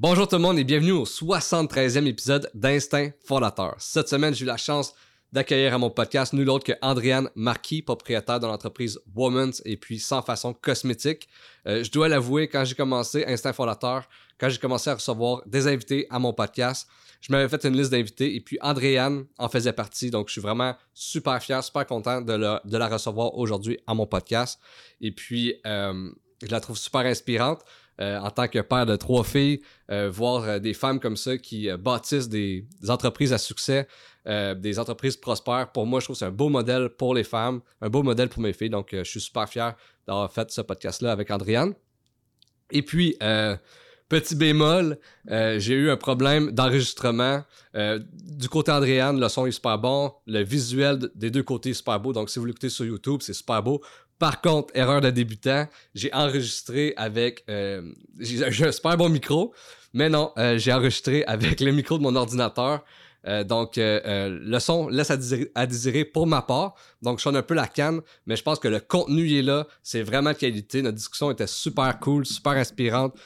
Bonjour tout le monde et bienvenue au 73e épisode d'Instinct Fondateur. Cette semaine, j'ai eu la chance d'accueillir à mon podcast nul autre que Andréane Marquis, propriétaire de l'entreprise Woman's et puis Sans Façon Cosmétique. Euh, je dois l'avouer, quand j'ai commencé Instinct Fondateur, quand j'ai commencé à recevoir des invités à mon podcast, je m'avais fait une liste d'invités et puis Andréane en faisait partie. Donc, je suis vraiment super fier, super content de, la recevoir aujourd'hui à mon podcast. Et puis, euh, je la trouve super inspirante. Euh, en tant que père de trois filles, euh, voir des femmes comme ça qui bâtissent des, entreprises à succès, des entreprises prospères, pour moi, je trouve que c'est un beau modèle pour les femmes, un beau modèle pour mes filles. Donc, je suis super fier d'avoir fait ce podcast-là avec Andréane. Et puis, Petit bémol, euh, j'ai eu un problème d'enregistrement. Euh, du côté Andréane, le son est super bon. Le visuel des deux côtés est super beau. Donc, si vous l'écoutez sur YouTube, c'est super beau. Par contre, erreur de débutant, j'ai enregistré avec... Euh, j'ai un super bon micro, mais non, j'ai enregistré avec le micro de mon ordinateur. Euh, donc, euh, euh, le son laisse à désirer, pour ma part. Donc, je sonne un peu la canne, mais je pense que le contenu est là. C'est vraiment de qualité. Notre discussion était super cool, super inspirante.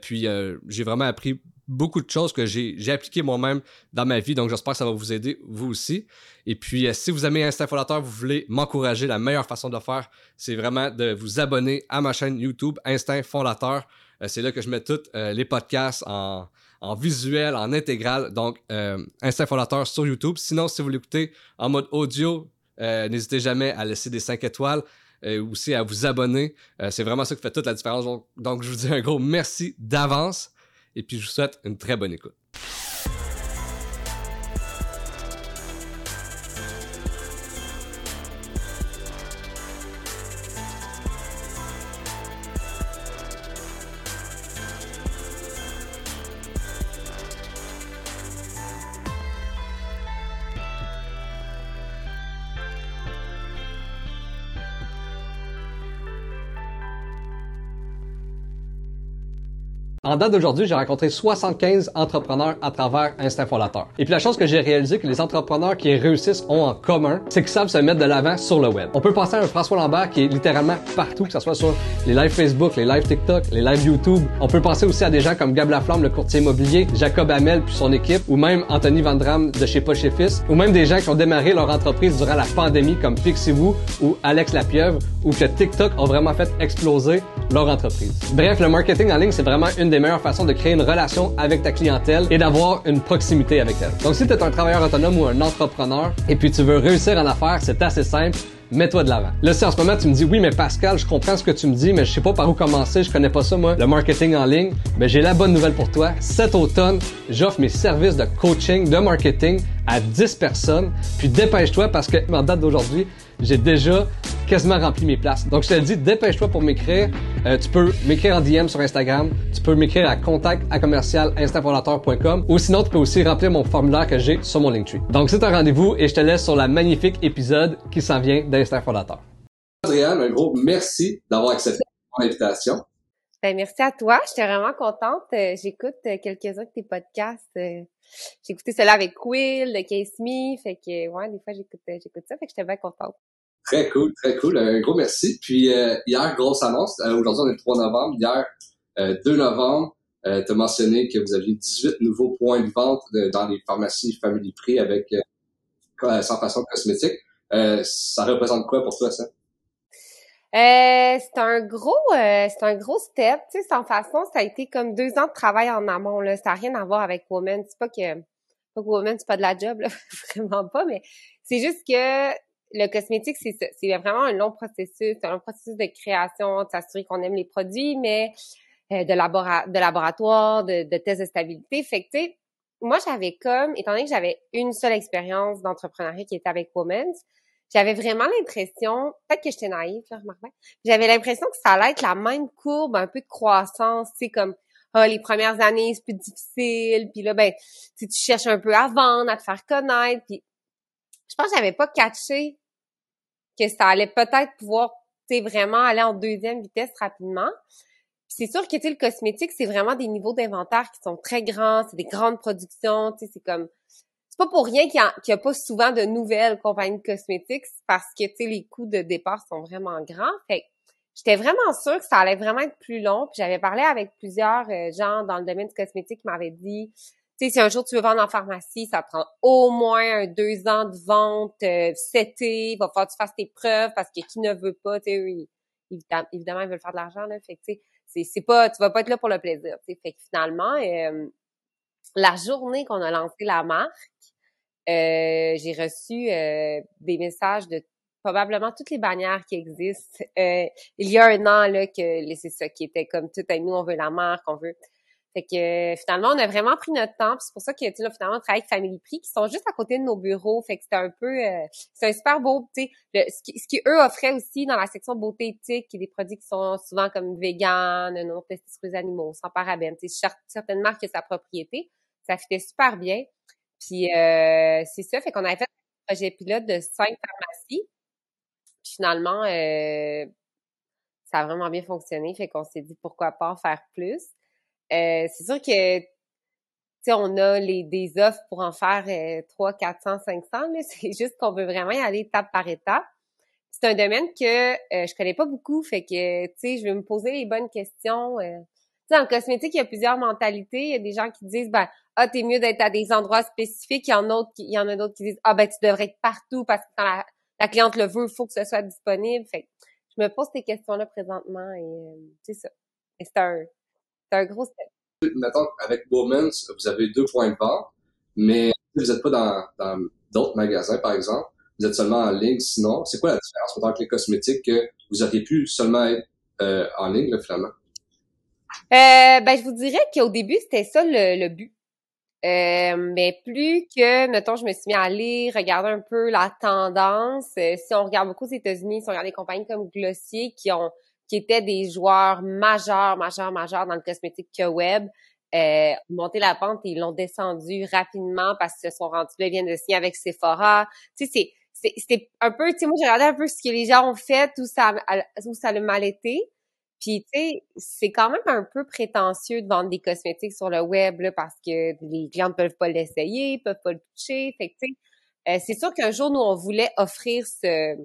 puis, j'ai vraiment appris beaucoup de choses que j'ai appliquées moi-même dans ma vie. Donc, j'espère que ça va vous aider, vous aussi. Et puis, si vous aimez Instinct vous voulez m'encourager, la meilleure façon de le faire, c'est vraiment de vous abonner à ma chaîne YouTube Instinct Fondateur. c'est là que je mets tous les podcasts en visuel, en intégral. Donc, euh, Instinct Fondateur sur YouTube. Sinon, si vous l'écoutez en mode audio, euh, n'hésitez jamais à laisser des 5 étoiles et euh, aussi à vous abonner. Euh, c'est vraiment ça qui fait toute la différence. donc, je vous dis un gros merci d'avance et puis je vous souhaite une très bonne écoute. En date d'aujourd'hui, j'ai rencontré 75 entrepreneurs à travers Instinct. Et puis la chose que j'ai réalisé que les entrepreneurs qui réussissent ont en commun, c'est qu'ils savent se mettre de l'avant sur le web. On peut penser à un François Lambert qui est littéralement partout, que ce soit sur les lives Facebook, les lives TikTok, les lives YouTube. On peut penser aussi à des gens comme Gab Laflamme, le courtier immobilier, Jacob Hamel puis son équipe, ou même Anthony Vandram de chez Pas chez Fils, ou même des gens qui ont démarré leur entreprise durant la pandémie comme Pixie-Vous ou Alex Lapieuvre, ou que TikTok ont vraiment fait exploser leur entreprise. Bref, le marketing en ligne, c'est vraiment une des meilleures façons de créer une relation avec ta clientèle et d'avoir une proximité avec elle. Donc si tu es un travailleur autonome ou un entrepreneur et puis tu veux réussir en affaires, c'est assez simple mets-toi de l'avant. Là, si en ce moment tu me dis oui, mais Pascal, je comprends ce que tu me dis, mais je sais pas par où commencer, je connais pas ça moi, le marketing en ligne, ben j'ai la bonne nouvelle pour toi. Cet automne, j'offre mes services de coaching, de marketing à 10 personnes. Puis dépêche-toi parce que en date d'aujourd'hui, j'ai déjà quasiment rempli mes places. Donc, je te dis, dépêche-toi pour m'écrire. Euh, tu peux m'écrire en DM sur Instagram. Tu peux m'écrire à contact à commercial ou sinon, tu peux aussi remplir mon formulaire que j'ai sur mon Linktree. Donc, c'est un rendez-vous et je te laisse sur la magnifique épisode qui s'en vient d'Instinct Fondateur. Adrienne, un gros merci d'avoir accepté mon invitation. Ben, merci à toi. J'étais vraiment contente. Euh, j'écoute euh, quelques-uns de tes podcasts. J'ai écouté cela avec Quill, de Case Me. Fait que, ouais, des fois, j'écoute, j'écoute ça. Fait que j'étais bien contente. Très cool, très cool. Un gros merci. Puis euh, hier, grosse annonce. Euh, aujourd'hui, on est le 3 novembre. Hier, 2 euh, novembre, euh, tu as mentionné que vous aviez 18 nouveaux points de vente dans les pharmacies Family Prix avec sans façon cosmétique. ça représente quoi pour toi, ça? c'est un gros, c'est un gros step. Tu sais, sans façon, ça a été comme deux ans de travail en amont. Là, ça n'a rien à voir avec Woman. C'est pas que, pas que Woman c'est pas de la job, là, vraiment pas. Mais c'est juste que le cosmétique, c'est c'est vraiment un long processus, un long processus de création, de s'assurer qu'on aime les produits, mais euh, de, de laboratoire, de, de tests de stabilité. Fait que, tu sais, moi, j'avais comme, étant donné que j'avais une seule expérience d'entrepreneuriat qui était avec Women's, j'avais vraiment l'impression, peut-être que j'étais naïve, là, j'avais l'impression que ça allait être la même courbe, un peu de croissance, tu sais, comme, ah, les premières années, c'est plus difficile, puis là, ben, tu cherches un peu à vendre, à te faire connaître, puis je pense que j'avais pas catché que ça allait peut-être pouvoir vraiment aller en deuxième vitesse rapidement. c'est sûr que le cosmétique, c'est vraiment des niveaux d'inventaire qui sont très grands, c'est des grandes productions, c'est comme c'est pas pour rien qu'il n'y a, pas souvent de nouvelles compagnies cosmétiques, parce que les coûts de départ sont vraiment grands. Fait j'étais vraiment sûre que ça allait vraiment être plus long. Puis j'avais parlé avec plusieurs euh, gens dans le domaine du cosmétique qui m'avaient dit, sais, si un jour tu veux vendre en pharmacie, ça prend au moins deux ans de vente, euh, il va falloir que tu fasses tes preuves parce que qui ne veut pas, tu sais, évidemment, ils veulent faire de l'argent, là. Fait que, tu sais, pas, tu vas pas être là pour le plaisir. Fait que finalement, euh, la journée qu'on a lancé la marque, euh, j'ai reçu euh, des messages de probablement toutes les bannières qui existent. Euh, il y a un an là que c'est ça qui était comme tout à nous on veut la marque, on veut. Fait que finalement on a vraiment pris notre temps. C'est pour ça que tu là finalement on travaille avec Family Prix qui sont juste à côté de nos bureaux. Fait que c'était un peu c'est un super beau tu sais ce qui offraient aussi dans la section beauté éthique qui des produits qui sont souvent comme vegan, non les animaux, sans parabènes. Tu sais certaines marques qui sa propriété, ça fitait super bien. Puis euh, c'est ça, fait qu'on avait fait un projet pilote de cinq pharmacies. Puis finalement, euh, ça a vraiment bien fonctionné, fait qu'on s'est dit pourquoi pas en faire plus. Euh, c'est sûr que tu sais, on a les, des offres pour en faire euh, 3, 400, 500, mais c'est juste qu'on veut vraiment y aller étape par étape. C'est un domaine que euh, je connais pas beaucoup, fait que, tu sais, je vais me poser les bonnes questions. Euh. Tu sais, en cosmétique, il y a plusieurs mentalités. Il y a des gens qui disent, ben, ah t'es mieux d'être à des endroits spécifiques. Il y en a d'autres qui, il y en a d'autres qui disent ah ben tu devrais être partout parce que quand la, cliente le veut, il faut que ce soit disponible. Fait je me pose ces questions-là présentement et euh, c'est ça. Et c'est un, c'est un gros step. Mettons, avec Bowman, vous avez deux points de vente, mais vous n'êtes pas dans, dans d'autres magasins, par exemple. Vous êtes seulement en ligne. Sinon, c'est quoi la différence entre les cosmétiques que vous auriez pu seulement être euh, en ligne, là, finalement? Euh, ben, je vous dirais qu'au début, c'était ça le, le but. Euh, mais plus que, mettons, je me suis mis à lire, regarder un peu la tendance. Euh, si on regarde beaucoup aux États-Unis, si on regarde des compagnies comme Glossier qui ont qui étaient des joueurs majeurs, majeurs, majeurs dans le cosmétique que web, euh, monté la pente et ils l'ont descendu rapidement parce qu'ils se sont rendus là, ils viennent de signer avec Sephora. Tu sais, c'est c'était un peu, tu sais, moi j'ai regardé un peu ce que les gens ont fait, où ça, où ça a mal été. Puis, tu sais, c'est quand même un peu prétentieux de vendre des cosmétiques sur le web, là, parce que les clients ne peuvent pas l'essayer, peuvent pas le toucher. Fait que, tu sais, euh, c'est sûr qu'un jour, nous, on voulait offrir ce,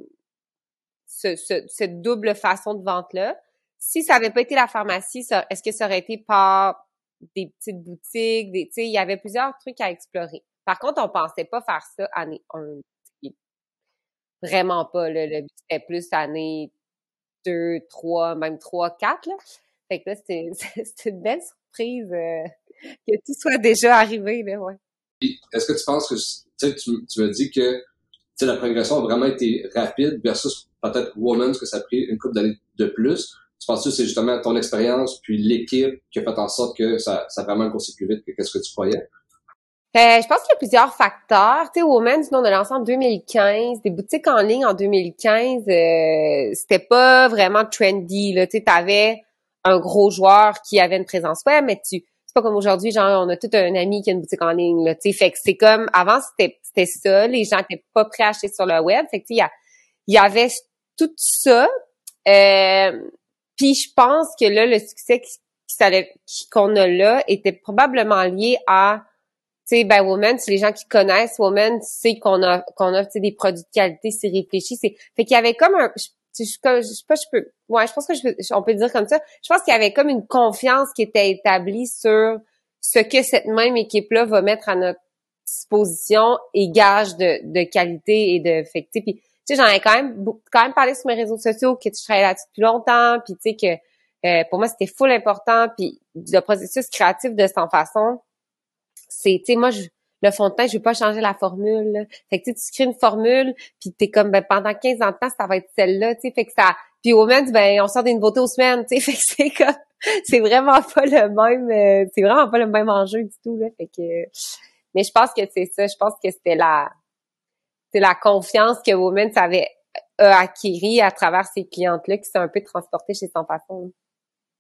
ce, cette double façon de vente-là. Si ça avait pas été la pharmacie, est-ce que ça aurait été par des petites boutiques, des, il y avait plusieurs trucs à explorer. Par contre, on pensait pas faire ça année 1. Vraiment pas, là. Le c'était plus année deux, trois, même trois, quatre. Là. Fait que là, c'est une belle surprise euh, que tout soit déjà arrivé. Là, ouais. Est-ce que tu penses que tu, tu me dis que la progression a vraiment été rapide versus peut-être Woman's que ça a pris une couple d'années de plus? Tu penses que c'est justement ton expérience puis l'équipe qui a fait en sorte que ça, ça a vraiment coursé plus vite que qu'est-ce que tu croyais? Euh, je pense qu'il y a plusieurs facteurs. Tu sais, Women's, nous, on a lancé en 2015. Des boutiques en ligne en 2015, euh, c'était pas vraiment trendy. Là. Tu sais, avais un gros joueur qui avait une présence web, mais tu c'est pas comme aujourd'hui, genre, on a tout un ami qui a une boutique en ligne. Là, tu sais, fait que c'est comme, avant, c'était ça. Les gens étaient pas prêts à acheter sur le web. Fait que, tu avait tout ça. Euh, puis je pense que là, le succès qu'on a là était probablement lié à tu sais, ben Woman, c'est les gens qui connaissent Woman, c'est qu'on a qu'on a des produits de qualité, c'est réfléchi, c'est fait qu'il y avait comme un je, je, sais pas je peux ouais, je pense que je on peut dire comme ça. Je pense qu'il y avait comme une confiance qui était établie sur ce que cette même équipe là va mettre à notre disposition et gage de, de qualité et de fait puis tu sais j'en ai quand même quand même parlé sur mes réseaux sociaux que je travaillais là-dessus depuis longtemps puis tu sais que euh, pour moi c'était full important puis le processus créatif de cette façon c'est, tu sais, moi, je, le fond de teint, je vais pas changer la formule. Fait que tu crées une formule, puis t'es comme ben pendant 15 ans de temps, ça va être celle-là, tu sais, fait que ça. Puis au moment ben on sort des nouveautés aux semaines, tu sais, fait que c'est comme c'est vraiment pas le même euh, c'est vraiment pas le même enjeu du tout là. Fait que mais je pense que c'est ça, je pense que c'était la c'est la confiance que Women avait a acquérie à travers ces clientes-là qui sont un peu transportées chez son patron.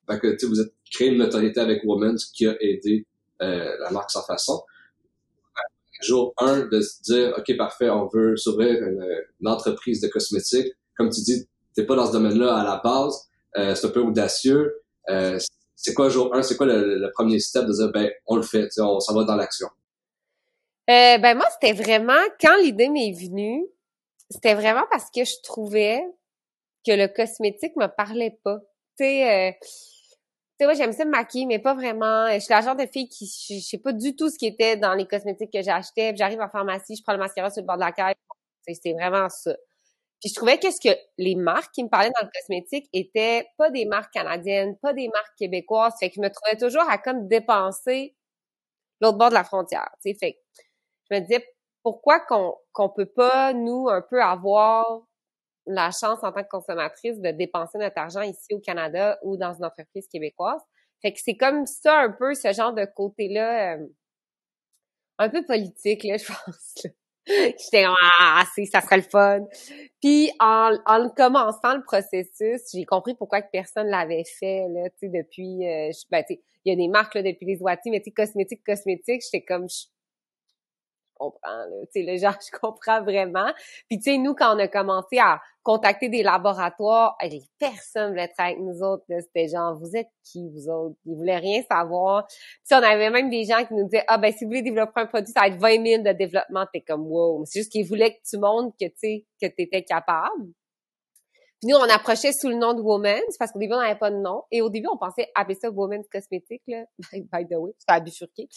Fait que vous êtes créé une notoriété avec Women, qui a aidé euh, la marque sans façon. Jour 1, de se dire, OK, parfait, on veut s'ouvrir une, entreprise de cosmétiques. Comme tu dis, t'es pas dans ce domaine-là à la base. Euh, c'est un peu audacieux. Euh, c'est quoi jour 1? C'est quoi le, premier step de dire, ben, on le fait, on s'en va dans l'action? Euh, ben moi, c'était vraiment, quand l'idée m'est venue, c'était vraiment parce que je trouvais que le cosmétique me parlait pas. Tu sais, euh, moi, j'aime ça me maquiller, mais pas vraiment. Je suis la genre de fille qui, je, sais pas du tout ce qui était dans les cosmétiques que j'achetais. J'arrive en pharmacie, je prends le mascara sur le bord de la caisse. C'est vraiment ça. Puis je trouvais que ce que les marques qui me parlaient dans le cosmétique étaient pas des marques canadiennes, pas des marques québécoises. Fait que je me trouvais toujours à comme dépenser l'autre bord de la frontière. Tu sais, fait je me disais pourquoi qu'on qu'on peut pas nous un peu avoir la chance en tant que consommatrice de dépenser notre argent ici au Canada ou dans une entreprise québécoise? Fait que c'est comme ça un peu ce genre de côté-là euh, un peu politique là, je pense. J'étais ah, ça serait le fun. Puis en, en commençant le processus, j'ai compris pourquoi que personne l'avait fait là, tu sais depuis euh, ben tu il y a des marques là depuis les Ouati, mais tu cosmétique cosmétique, j'étais comme comprends, là. Tu sais, le genre, je comprends vraiment. Puis, tu sais, nous, quand on a commencé à contacter des laboratoires, les personnes voulaient être avec nous autres, C'était genre, vous êtes qui, vous autres? Ils voulaient rien savoir. Puis, on avait même des gens qui nous disaient, ah, ben, si vous voulez développer un produit, ça va être 20 000 de développement. T'es comme, wow. C'est juste qu'ils voulaient que tu montres que, tu sais, que t'étais capable. Puis nous, on approchait sous le nom de Women's parce qu'au début, on n'avait pas de nom. Et au début, on pensait appeler ça Women's Cosmétique, là. By the way, c'était bifurqué.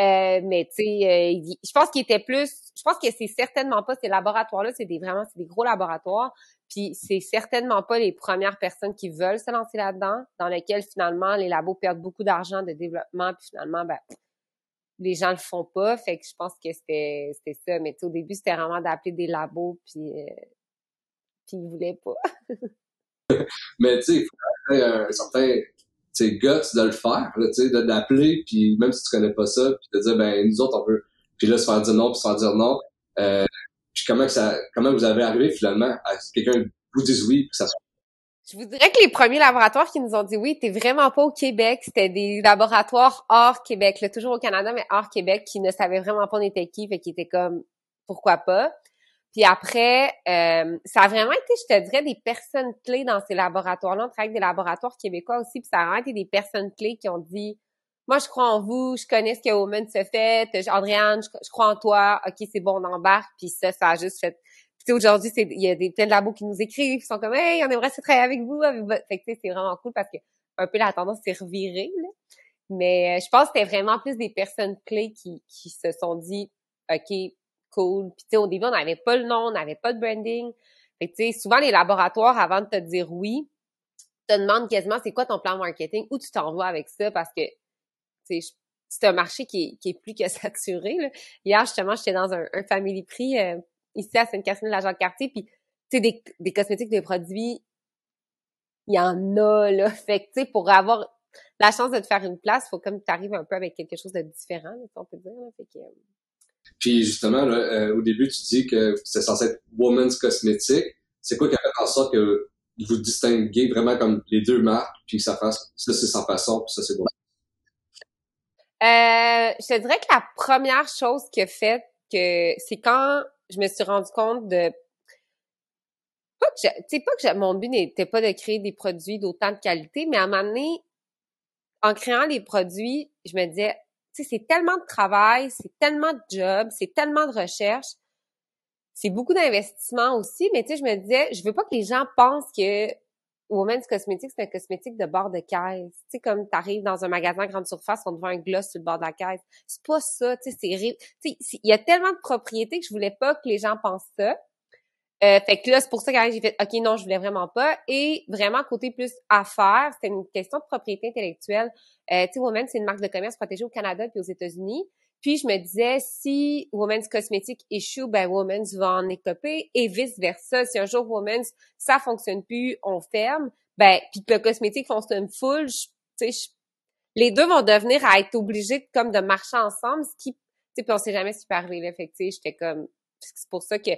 Euh, mais tu sais, euh, je pense qu'il était plus, je pense que c'est certainement pas ces laboratoires-là, c'est des vraiment, c'est des gros laboratoires. Puis c'est certainement pas les premières personnes qui veulent se lancer là-dedans, dans lesquelles finalement les labos perdent beaucoup d'argent de développement, puis finalement, ben, les gens le font pas. Fait que je pense que c'était, c'était ça. Mais au début, c'était vraiment d'appeler des labos, puis, euh, puis ils voulaient pas. mais tu sais, il faut un certain tu guts de le faire, tu sais, d'appeler, puis même si tu connais pas ça, puis de dire, ben, nous autres, on peut, puis là, se faire dire non, puis se faire dire non. Euh, puis comment que ça, comment vous avez arrivé finalement à que quelqu'un vous dise oui, puis ça soit je vous dirais que les premiers laboratoires qui nous ont dit oui, t'es vraiment pas au Québec, c'était des laboratoires hors Québec, là, toujours au Canada, mais hors Québec, qui ne savaient vraiment pas on était qui, fait qui étaient comme pourquoi pas. Puis après, euh, ça a vraiment été, je te dirais, des personnes clés dans ces laboratoires-là. On travaille avec des laboratoires québécois aussi, puis ça a vraiment été des personnes clés qui ont dit Moi, je crois en vous, je connais ce que Woman se fait, Andréane, je, crois en toi, ok, c'est bon, on embarque, puis ça, ça a juste fait. Puis aujourd'hui, il y a des plein de labos qui nous écrivent, qui sont comme Hey, on aimerait se travailler avec vous, avec Fait que c'est vraiment cool parce que un peu la tendance s'est revirée. Là. Mais euh, je pense que c'était vraiment plus des personnes clés qui, qui se sont dit OK, cool. Puis tu sais, au début, on n'avait pas le nom, on n'avait pas de branding. Fait tu sais, souvent les laboratoires, avant de te dire oui, te demandent quasiment c'est quoi ton plan marketing, où tu t'envoies avec ça, parce que c'est un marché qui est, qui est plus que saturé. Là. Hier, justement, j'étais dans un, un family prix euh, ici à Sainte-Catherine de la Jacques-Cartier, puis tu sais, des, des cosmétiques, des produits, il y en a, là. Fait que, tu sais, pour avoir la chance de te faire une place, faut comme tu arrives un peu avec quelque chose de différent, on peut dire. Là. Fait que, euh, puis justement, là, euh, au début, tu dis que c'est censé être woman's cosmétique. C'est quoi qui a fait en sorte que vous distinguez vraiment comme les deux marques, puis que ça fasse ça c'est sans façon, puis ça c'est beau. Euh, je te dirais que la première chose qui a fait que c'est quand je me suis rendu compte de pas que sais pas que mon but n'était pas de créer des produits d'autant de qualité, mais à un moment donné, en créant les produits, je me disais sais, c'est tellement de travail, c'est tellement de job, c'est tellement de recherche. C'est beaucoup d'investissement aussi, mais tu sais, je me disais, je veux pas que les gens pensent que Women's Cosmetics, c'est un cosmétique de bord de caisse. Tu sais, comme t'arrives dans un magasin grande surface, on te vend un gloss sur le bord de la caisse. C'est pas ça, tu sais, c'est... Tu sais, il y a tellement de propriétés que je voulais pas que les gens pensent ça. Euh, fait que là, c'est pour ça que j'ai fait OK, non, je voulais vraiment pas. Et vraiment, côté plus affaires, c'était une question de propriété intellectuelle. Euh, tu sais, Women's, c'est une marque de commerce protégée au Canada puis aux États-Unis. Puis je me disais, si Women's Cosmetics échoue, ben Women's va en écoper et vice-versa. Si un jour Women's, ça fonctionne plus, on ferme, ben, puis que le cosmétique fonctionne full, tu sais, les deux vont devenir à être obligés comme de marcher ensemble, ce qui, tu sais, puis on sait jamais si peut arriver là. Fait que, tu sais, j'étais comme, c'est pour ça que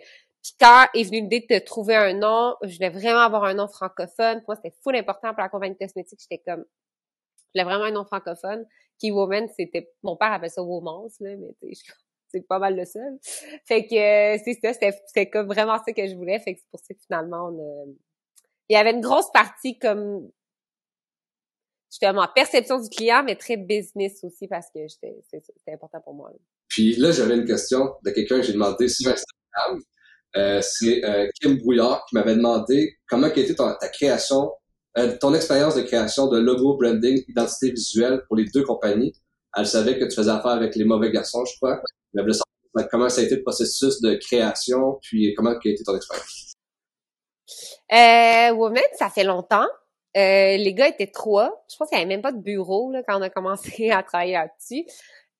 puis quand est venue l'idée de trouver un nom, je voulais vraiment avoir un nom francophone. Pour moi, c'était full important pour la compagnie cosmétique. J'étais comme, je voulais vraiment un nom francophone. Key Woman, c'était, mon père appelle ça Womance, là, mais c'est pas mal le seul. Fait que euh, c'est ça, c'était comme vraiment ça que je voulais. Fait que c'est pour ça que finalement, on il y avait une grosse partie comme justement perception du client, mais très business aussi parce que c'était important pour moi. Puis là, j'avais une question de quelqu'un que j'ai demandé sur Instagram. Euh, c'est euh, Kim Brouillard qui m'avait demandé comment a été ta création, euh, ton expérience de création de logo, branding, identité visuelle pour les deux compagnies. Elle savait que tu faisais affaire avec les mauvais garçons, je crois. Elle comment ça a été le processus de création, puis comment a été ton expérience. Euh, Woman, ça fait longtemps. Euh, les gars étaient trois. Je pense qu'il n'y avait même pas de bureau là, quand on a commencé à travailler là-dessus.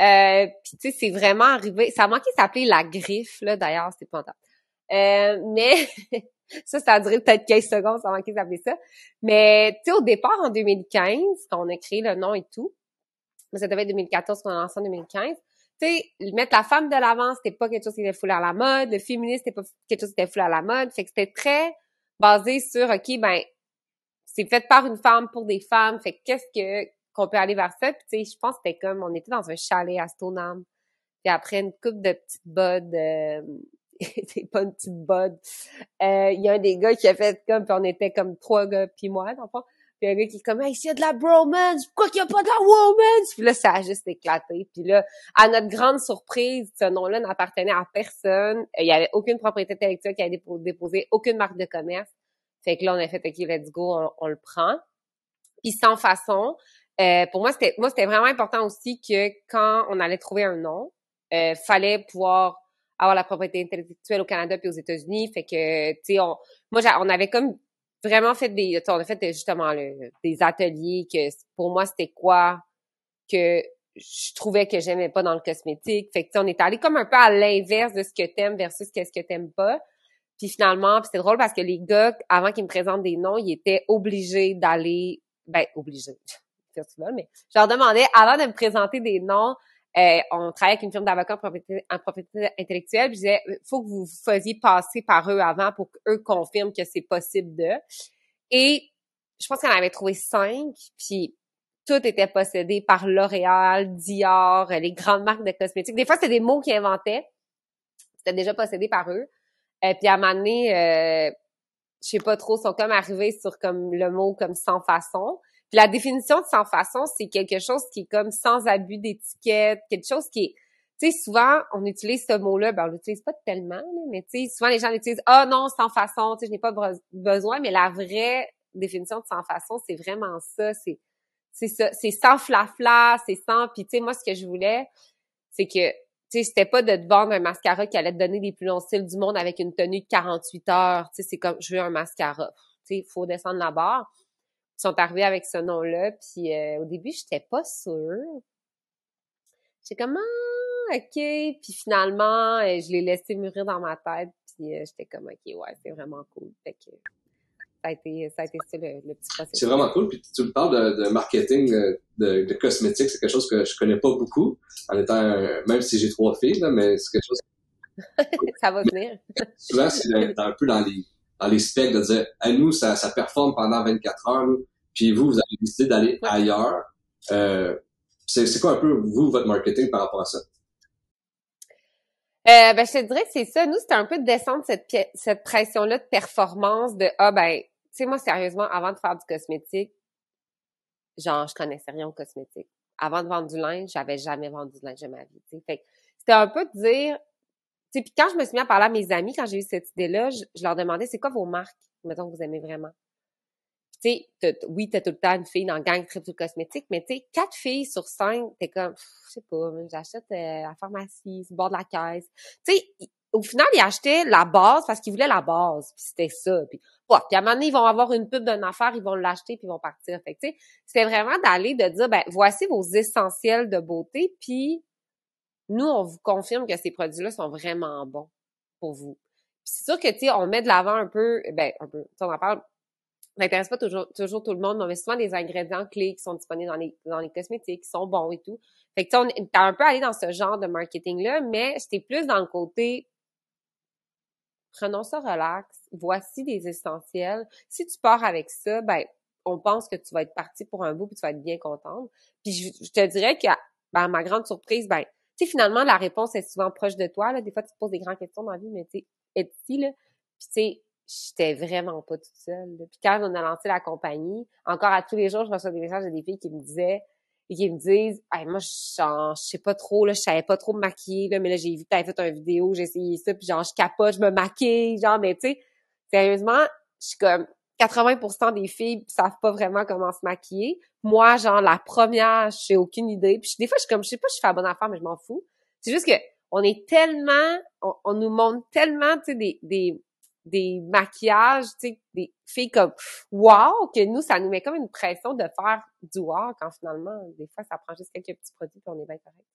Euh, Puis tu sais, c'est vraiment arrivé. Ça a manqué s'appeler la griffe, là, d'ailleurs, c'était pas euh, mais ça, ça a duré peut-être 15 secondes, ça a manqué s'appeler ça. Mais tu sais, au départ, en 2015, quand on a créé le nom et tout, mais ça devait être 2014 qu'on a lancé en 2015, tu sais, mettre la femme de l'avant, c'était pas quelque chose qui était foulé à la mode. Le féministe, c'était pas quelque chose qui était foulé à la mode. Fait que c'était très basé sur, OK, ben, c'est fait par une femme pour des femmes. Fait qu'est-ce que qu'on peut aller vers ça? Puis tu sais, je pense que c'était comme, on était dans un chalet à Stoneham. Puis après une coupe de petites bodes, euh, c'est pas une petite bode. Euh, il y a un des gars qui a fait comme, puis on était comme trois gars puis moi, dans le fond. Puis un gars qui est comme, hey, il y a de la bromance, pourquoi qu'il y a pas de la womance? Puis là, ça a juste éclaté. Puis là, à notre grande surprise, ce nom-là n'appartenait à personne. Il y avait aucune propriété intellectuelle qui avait déposé, aucune marque de commerce. Fait que là, on a fait, OK, let's go, on, le prend. Puis sans façon, euh, pour moi, c'était moi c'était vraiment important aussi que quand on allait trouver un nom, euh, fallait pouvoir avoir la propriété intellectuelle au Canada puis aux États-Unis. Fait que, tu sais, on, moi, on avait comme vraiment fait des, on a fait justement des ateliers que pour moi c'était quoi que je trouvais que j'aimais pas dans le cosmétique. Fait que on est allé comme un peu à l'inverse de ce que t'aimes versus qu'est-ce que t'aimes pas. Puis finalement, c'est drôle parce que les gars, avant qu'ils me présentent des noms, ils étaient obligés d'aller, ben obligés, mais je leur demandais avant de me présenter des noms, euh, on travaillait avec une firme d'avocats en propriété, en propriété intellectuelle. je disais, faut que vous faisiez passer par eux avant pour qu'eux confirment que c'est possible de. Et je pense qu'on avait trouvé cinq, puis tout était possédé par L'Oréal, Dior, les grandes marques de cosmétiques. Des fois, c'était des mots qu'ils inventaient. C'était déjà possédé par eux. Et euh, puis à un moment donné, euh, je sais pas trop, sont comme arrivés sur comme le mot comme sans façon. La définition de sans façon, c'est quelque chose qui est comme sans abus d'étiquette, quelque chose qui est tu sais, souvent, on utilise ce mot-là, ben, on l'utilise pas tellement, mais tu sais, souvent, les gens l'utilisent, ah non, sans façon, tu sais, je n'ai pas besoin, mais la vraie définition de sans façon, c'est vraiment ça, c'est, ça, c'est sans flafla, c'est sans, puis tu sais, moi, ce que je voulais, c'est que, tu sais, c'était pas de te vendre un mascara qui allait te donner les plus longs styles du monde avec une tenue de 48 heures, tu sais, c'est comme, je veux un mascara, tu sais, il faut descendre la barre. Sont arrivés avec ce nom-là, puis euh, au début, j'étais pas sûre. J'étais comme, ah, OK, puis finalement, euh, je l'ai laissé mûrir dans ma tête, puis euh, j'étais comme, OK, ouais, c'est vraiment cool. Fait que ça a été ça, a été ça le, petit processus. C'est vraiment cool, puis tu me parles de, marketing de, de, cosmétiques, c'est quelque chose que je connais pas beaucoup, en étant, même si j'ai trois filles, là, mais c'est quelque chose... ça va venir. Souvent, c'est un peu dans les dans les specs de dire, à nous, ça, ça performe pendant 24 heures, puis vous, vous avez décidé d'aller ailleurs. Euh, c'est quoi un peu, vous, votre marketing par rapport à ça? Euh, ben, je te dirais que c'est ça. Nous, c'était un peu de descendre cette, cette pression-là de performance de, ah, ben, tu sais, moi, sérieusement, avant de faire du cosmétique, genre, je connaissais rien au cosmétique. Avant de vendre du linge, j'avais jamais vendu du linge de ma vie, Fait c'était un peu de dire, puis quand je me suis mis à parler à mes amis, quand j'ai eu cette idée-là, je, leur demandais c'est quoi vos marques, mettons que vous aimez vraiment? Tu sais, oui, t'as tout le temps une fille dans le gang triple cosmétique, mais tu sais, quatre filles sur cinq, t'es comme, je sais pas, j'achète euh, à la pharmacie, c'est bord de la caisse. Tu sais, au final, ils achetaient la base parce qu'ils voulaient la base, puis c'était ça. Puis, puis à un moment donné, ils vont avoir une pub d'une affaire, ils vont l'acheter, puis ils vont partir. Fait tu c'était vraiment d'aller, de dire, ben, voici vos essentiels de beauté, puis nous, on vous confirme que ces produits-là sont vraiment bons pour vous. c'est sûr que, tu on met de l'avant un peu, ben, un peu, on en parle, n'intéresse pas toujours, toujours tout le monde, mais on met souvent des ingrédients clés qui sont disponibles dans les, dans les cosmétiques, qui sont bons et tout. Fait que, tu t'as un peu allé dans ce genre de marketing-là, mais c'était plus dans le côté, prenons ça relax, voici des essentiels. Si tu pars avec ça, ben, on pense que tu vas être parti pour un bout puis tu vas être bien contente. Puis je, te dirais que, ben, ma grande surprise, ben, tu sais, finalement, la réponse est souvent proche de toi. Là. Des fois, tu te poses des grandes questions dans la vie, mais tu sais, là. Puis tu sais, j'étais vraiment pas toute seule. Puis quand on a lancé la compagnie, encore à tous les jours, je reçois des messages de des filles qui me disaient et qu'ils me disent hey, moi je sais pas trop là je savais pas trop me maquiller là mais là j'ai vu que fait une vidéo j'ai essayé ça puis genre je capote je me maquille genre mais tu sais sérieusement je suis comme 80% des filles savent pas vraiment comment se maquiller. Moi genre la première j'ai aucune idée. Puis des fois je suis comme je sais pas je fais la bonne affaire mais je m'en fous. C'est juste que on est tellement on, nous montre tellement tu sais des, des des maquillages, tu sais, des filles comme wow que nous ça nous met comme une pression de faire du wow quand finalement des fois ça prend juste quelques petits produits puis on est bien correct.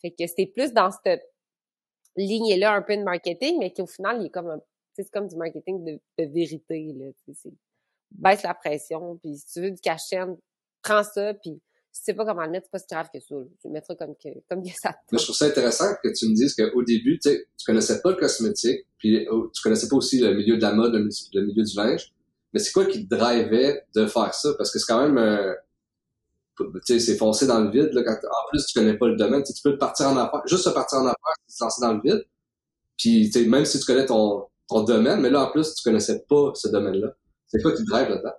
Fait que c'est plus dans cette ligne là un peu de marketing mais qu'au final il est comme c'est comme du marketing de, vérité là, tu baisse la pression puis si tu veux du cachet, prends ça puis si tu sais pas comment le mettre, c'est pas si grave que ça. Tu le mettras comme que, comme que ça Mais je trouve ça intéressant que tu me dises qu'au début, tu sais, tu connaissais pas le cosmétique, puis oh, tu connaissais pas aussi le milieu de la mode, le, milieu du linge. Mais c'est quoi qui te drivait de faire ça? Parce que c'est quand même, euh, tu sais, c'est foncé dans le vide, là, quand, en plus, tu connais pas le domaine. Tu peux partir en affaires, juste se partir en affaires, c'est se lancer dans le vide. Puis, tu sais, même si tu connais ton, ton domaine, mais là, en plus, tu connaissais pas ce domaine-là. C'est quoi qui te drive là-dedans?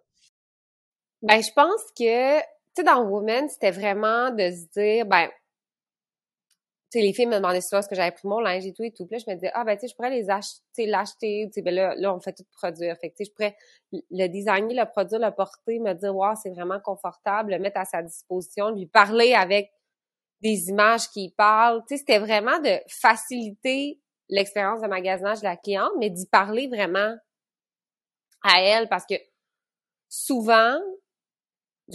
Ben, je pense que tu sais, dans Women, c'était vraiment de se dire, ben, tu sais, les filles me demandaient souvent ce que j'avais pris mon linge et tout et tout. Là, je me disais, ah, ben, tu sais, je pourrais les acheter, l'acheter. Tu sais, ben là, là, on fait tout produire. Fait que, tu sais, je pourrais le designer, le produire, le porter, me dire, wow, c'est vraiment confortable, le mettre à sa disposition, lui parler avec des images qui parlent. Tu sais, c'était vraiment de faciliter l'expérience de magasinage de la cliente, mais d'y parler vraiment à elle parce que souvent,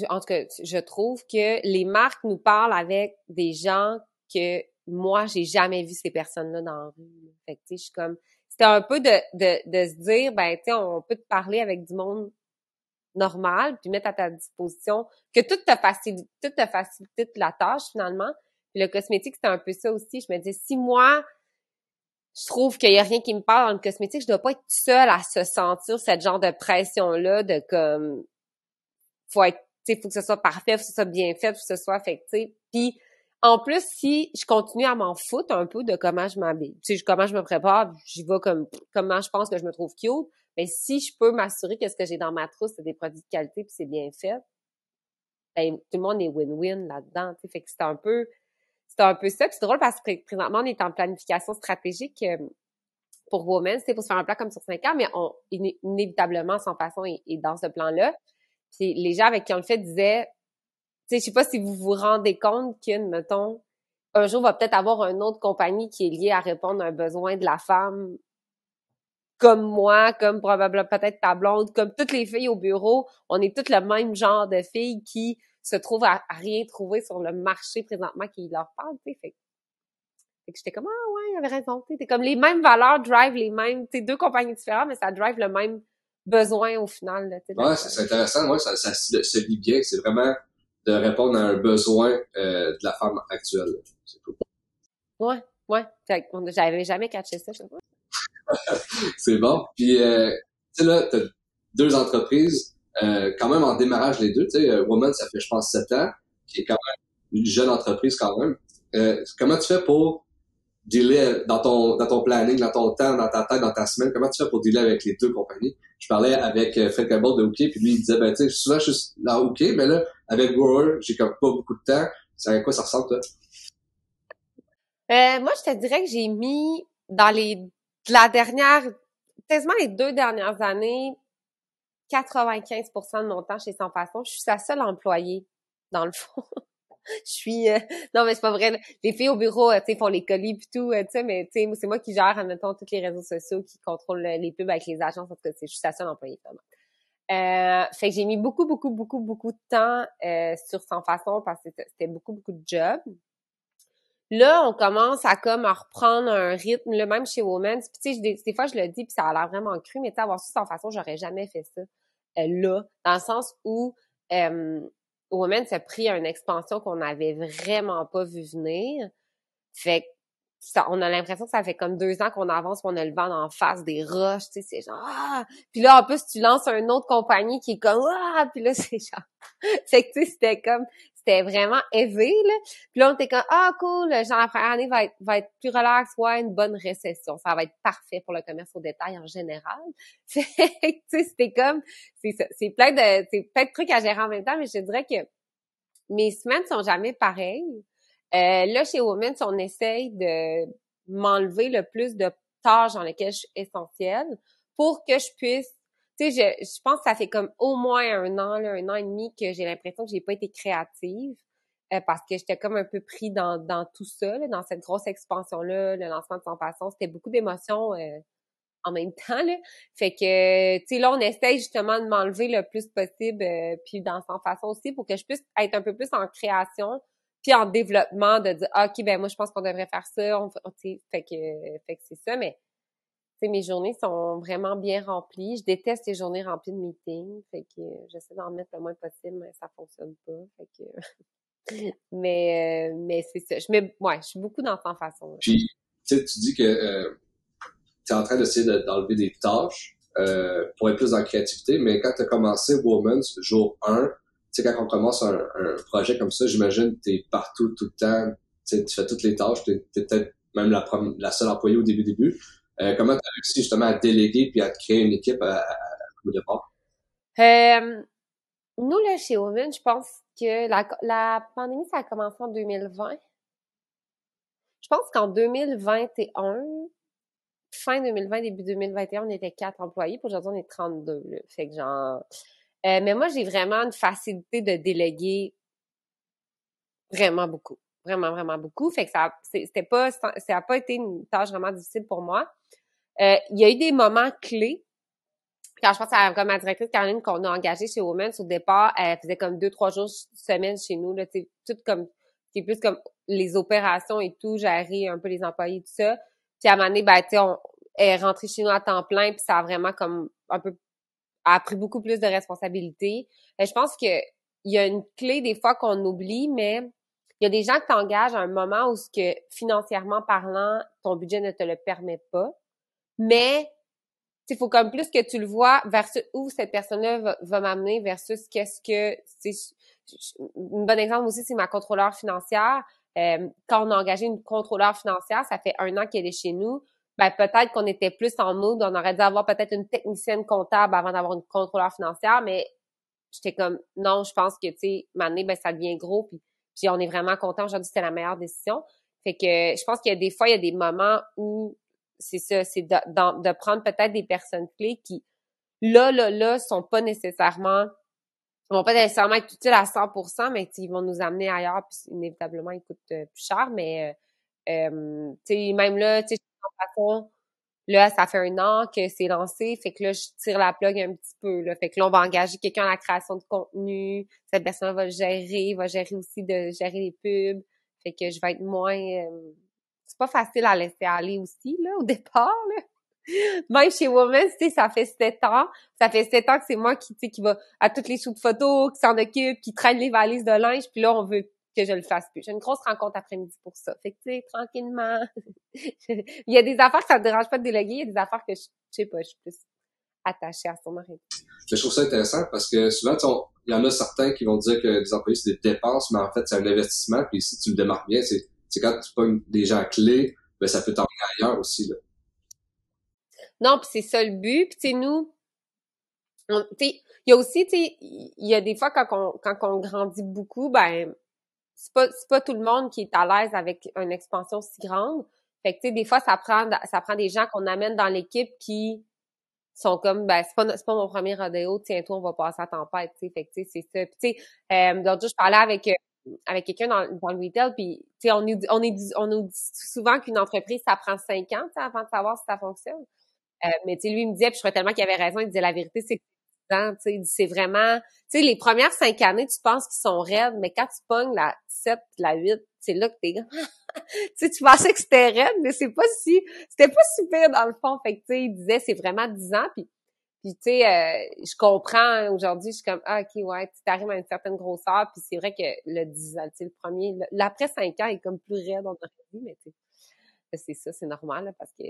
en tout cas, je trouve que les marques nous parlent avec des gens que moi, j'ai jamais vu ces personnes-là dans la rue. Fait que, tu sais, je suis comme, c'était un peu de, de, de se dire, ben, tu sais, on peut te parler avec du monde normal, puis mettre à ta disposition, que tout te facilite, tout te facilite la tâche, finalement. Puis le cosmétique, c'était un peu ça aussi. Je me disais, si moi, je trouve qu'il y a rien qui me parle dans le cosmétique, je dois pas être seule à se sentir cette genre de pression-là de comme, faut être il faut que ce soit parfait, faut que ce soit bien fait, faut que ce soit affecté. Puis en plus, si je continue à m'en foutre un peu de comment je m'habille, tu sais, comment je me prépare, j'y vais comme comment je pense que je me trouve cute. Mais si je peux m'assurer que ce que j'ai dans ma trousse, c'est des produits de qualité puis c'est bien fait, ben, tout le monde est win-win là-dedans. Tu sais, fait que c'est un peu, c'est un peu ça. C'est drôle parce que présentement, on est en planification stratégique euh, pour Women. C'est pour se faire un plan comme sur cinq ans, mais on, inévitablement, sans façon, est dans ce plan-là. Les gens avec qui on le fait disaient, tu sais, je sais pas si vous vous rendez compte qu'une, mettons, un jour va peut-être avoir une autre compagnie qui est liée à répondre à un besoin de la femme comme moi, comme probablement peut-être ta blonde, comme toutes les filles au bureau, on est toutes le même genre de filles qui se trouvent à, rien trouver sur le marché présentement qui leur parle, tu sais. Fait, que j'étais comme, ah ouais, il avait raison, tu comme les mêmes valeurs drive les mêmes, tu deux compagnies différentes, mais ça drive le même besoin au final. Là, ouais, c'est intéressant. Ouais, ça, ça, se lit bien. C'est vraiment de répondre à un besoin euh, de la femme actuelle. C'est tout. Ouais, ouais. J'avais jamais catché ça. c'est bon. Puis, euh, tu sais, là, t'as deux entreprises, euh, quand même en démarrage les deux. Tu sais, euh, Woman, ça fait, je pense, sept ans, qui est quand même une jeune entreprise quand même. Comment tu fais pour dealer dans ton, dans ton planning, dans ton temps, dans ta tête, dans ta semaine? Comment tu fais pour dealer avec les deux compagnies? je parlais avec euh, Fred Cabot de Hooké, puis lui, il disait, ben, tu sais, souvent, je suis là Hooké, mais là, avec Grower, j'ai comme pas beaucoup de temps. C'est à quoi ça ressemble, toi? Euh, moi, je te dirais que j'ai mis dans les, la dernière, quasiment les deux dernières années, 95 de mon temps chez Sans Façon. Je suis sa seule employée, dans le fond. je suis euh, non mais c'est pas vrai les filles au bureau euh, tu sais font les colis puis tout euh, tu sais mais tu sais c'est moi qui gère admettons tous les réseaux sociaux qui contrôle les pubs avec les agences parce que c'est juste la seule employée vraiment euh, fait que j'ai mis beaucoup beaucoup beaucoup beaucoup de temps sur son façon parce que c'était beaucoup beaucoup de job. Là on commence à comme à reprendre un rythme le même chez Women's. Puis tu sais des, fois je le dis puis ça a l'air vraiment cru mais tu sais avoir su sans façon j'aurais jamais fait ça là dans le sens où Women s'est pris une expansion qu'on n'avait vraiment pas vu venir. Fait ça, on a l'impression que ça fait comme deux ans qu'on avance, qu'on a le vent en face des roches, tu sais, c'est genre ah! Puis là, en plus, tu lances une autre compagnie qui est comme ah! Puis là, c'est genre, fait que tu sais, c'était comme, c'était vraiment élevé là. Puis là, on était comme ah cool, genre la première année va être va être plus relax, ouais, une bonne récession, ça va être parfait pour le commerce au détail en général. Fait que tu sais, c'était comme, c'est c'est plein de, c'est plein de trucs à gérer en même temps, mais je dirais que mes semaines sont jamais pareilles. Euh, là, chez Women's, on essaye de m'enlever le plus de tâches dans lesquelles je suis essentielle pour que je puisse tu sais, je, je pense que ça fait comme au moins un an, là, un an et demi que j'ai l'impression que j'ai pas été créative euh, parce que j'étais comme un peu pris dans, dans tout ça, là, dans cette grosse expansion-là, le lancement de Sans Passion. C'était beaucoup d'émotions euh, en même temps. Là. Fait que, tu sais, là, on essaye justement de m'enlever le plus possible, euh, puis dans Sans Façon aussi, pour que je puisse être un peu plus en création, puis en développement, de dire, ah, OK, ben moi, je pense qu'on devrait faire ça. On, fait que, fait que c'est ça, mais mes journées sont vraiment bien remplies. Je déteste les journées remplies de meetings. Fait que j'essaie d'en mettre le moins possible, mais ça fonctionne pas. Fait que... mais euh, mais c'est ça. Je mets, ouais, je suis beaucoup dans cette façon. Puis, tu sais, tu dis que euh, tu es en train d'essayer d'enlever des tâches euh, pour être plus dans la créativité, mais quand tu as commencé Woman's jour 1, tu sais, quand on commence un, projet comme ça, j'imagine que tu es partout tout le temps, tu fais toutes les tâches, tu es, peut-être même la, seule employée au début début. Euh, comment tu as réussi justement à déléguer puis à créer une équipe à, au départ? Euh, nous, là, chez Women, je pense que la, pandémie, ça a commencé en 2020. Je pense qu'en 2021, fin 2020, début 2021, on était quatre employés. Pour aujourd'hui, on est 32. Là. Fait que genre... Euh, mais moi, j'ai vraiment une facilité de déléguer vraiment beaucoup. Vraiment, vraiment beaucoup. Fait que ça c'était pas ça n'a pas été une tâche vraiment difficile pour moi. Euh, il y a eu des moments clés. Quand je pense à comme ma directrice Caroline qu'on a engagée chez Women's au départ, elle faisait comme deux, trois jours semaine chez nous. Là, tout comme c'est plus comme les opérations et tout, gérer un peu les employés, tout ça. Puis à un moment donné, ben, on est rentrée chez nous à temps plein, puis ça a vraiment comme un peu a pris beaucoup plus de responsabilités. Et je pense que il y a une clé des fois qu'on oublie, mais il y a des gens qui t'engagent à un moment où ce que financièrement parlant, ton budget ne te le permet pas. Mais il faut comme plus que tu le vois versus où cette personne-là va, m'amener versus qu'est-ce que c'est un bon exemple aussi c'est ma contrôleur financière euh, quand on a engagé une contrôleur financière ça fait un an qu'elle est chez nous ben peut-être qu'on était plus en mode on aurait dû avoir peut-être une technicienne comptable avant d'avoir une contrôleur financière mais j'étais comme non je pense que tu sais maintenant ben ça devient gros puis puis on est vraiment content. Aujourd'hui c'était la meilleure décision. Fait que je pense qu'il y a des fois il y a des moments où c'est ça, c'est de, de, prendre peut-être des personnes clés qui, là, là, là, sont pas nécessairement, vont pas nécessairement être utiles à 100%, mais ils vont nous amener ailleurs, puis inévitablement, ils coûtent euh, plus cher, mais, euh, euh, tu sais, même là, tu sais, façon, là, ça fait un an que c'est lancé, fait que là, je tire la plug un petit peu, là, fait que là, on va engager quelqu'un à la création de contenu, cette personne va le gérer, va gérer aussi de gérer les pubs, fait que je vais être moins c'est pas facile à laisser aller aussi, là, au départ, là. Même chez Women, tu sais, ça fait sept ans. Ça fait sept ans que c'est moi qui, tu sais, qui va à toutes les shoots photos, qui s'en occupe, qui traîne les valises de linge, puis là, on veut que je le fasse plus. J'ai une grosse rencontre après-midi pour ça. Fait que, tu sais, tranquillement. il y a des affaires que ça me dérange pas de déléguer, il y a des affaires que je, sais pas, je suis plus attachée à son mari. Je trouve ça intéressant parce que souvent, il y en a certains qui vont dire que les employés, c'est des dépenses, mais en fait, c'est un investissement, puis si tu le démarques bien, c'est quand tu pognes des gens clés, ben ça peut t'emmener ailleurs aussi là. Non, puis c'est ça le but. Puis tu sais nous, tu il y a aussi tu sais il y a des fois quand on quand on grandit beaucoup, ben c'est pas c'est pas tout le monde qui est à l'aise avec une expansion si grande. Fait que tu sais des fois ça prend ça prend des gens qu'on amène dans l'équipe qui sont comme ben c'est pas c'est pas mon premier rodéo, tiens toi on va passer à tempête, tu sais. Fait que tu sais c'est ça. Puis tu sais euh, l'autre jour je parlais avec euh, avec quelqu'un dans, dans, le retail, puis tu sais, on nous, on, est, on nous dit souvent qu'une entreprise, ça prend cinq ans avant de savoir si ça fonctionne. Euh, mais tu sais, lui, il me disait, puis je crois tellement qu'il avait raison, il disait la vérité, c'est c'est vraiment, tu sais, les premières cinq années, tu penses qu'ils sont raides, mais quand tu pognes la 7, la 8, c'est là que t'es tu tu pensais que c'était raide, mais c'est pas si, c'était pas super dans le fond. Fait que, tu sais, il disait, c'est vraiment 10 ans, puis puis tu sais, euh, je comprends aujourd'hui, je suis comme ah ok ouais, tu arrives à une certaine grosseur, puis c'est vrai que le 10 ans, le premier, l'après 5 ans est comme plus raide dans notre vie, mais tu c'est ça, c'est normal parce que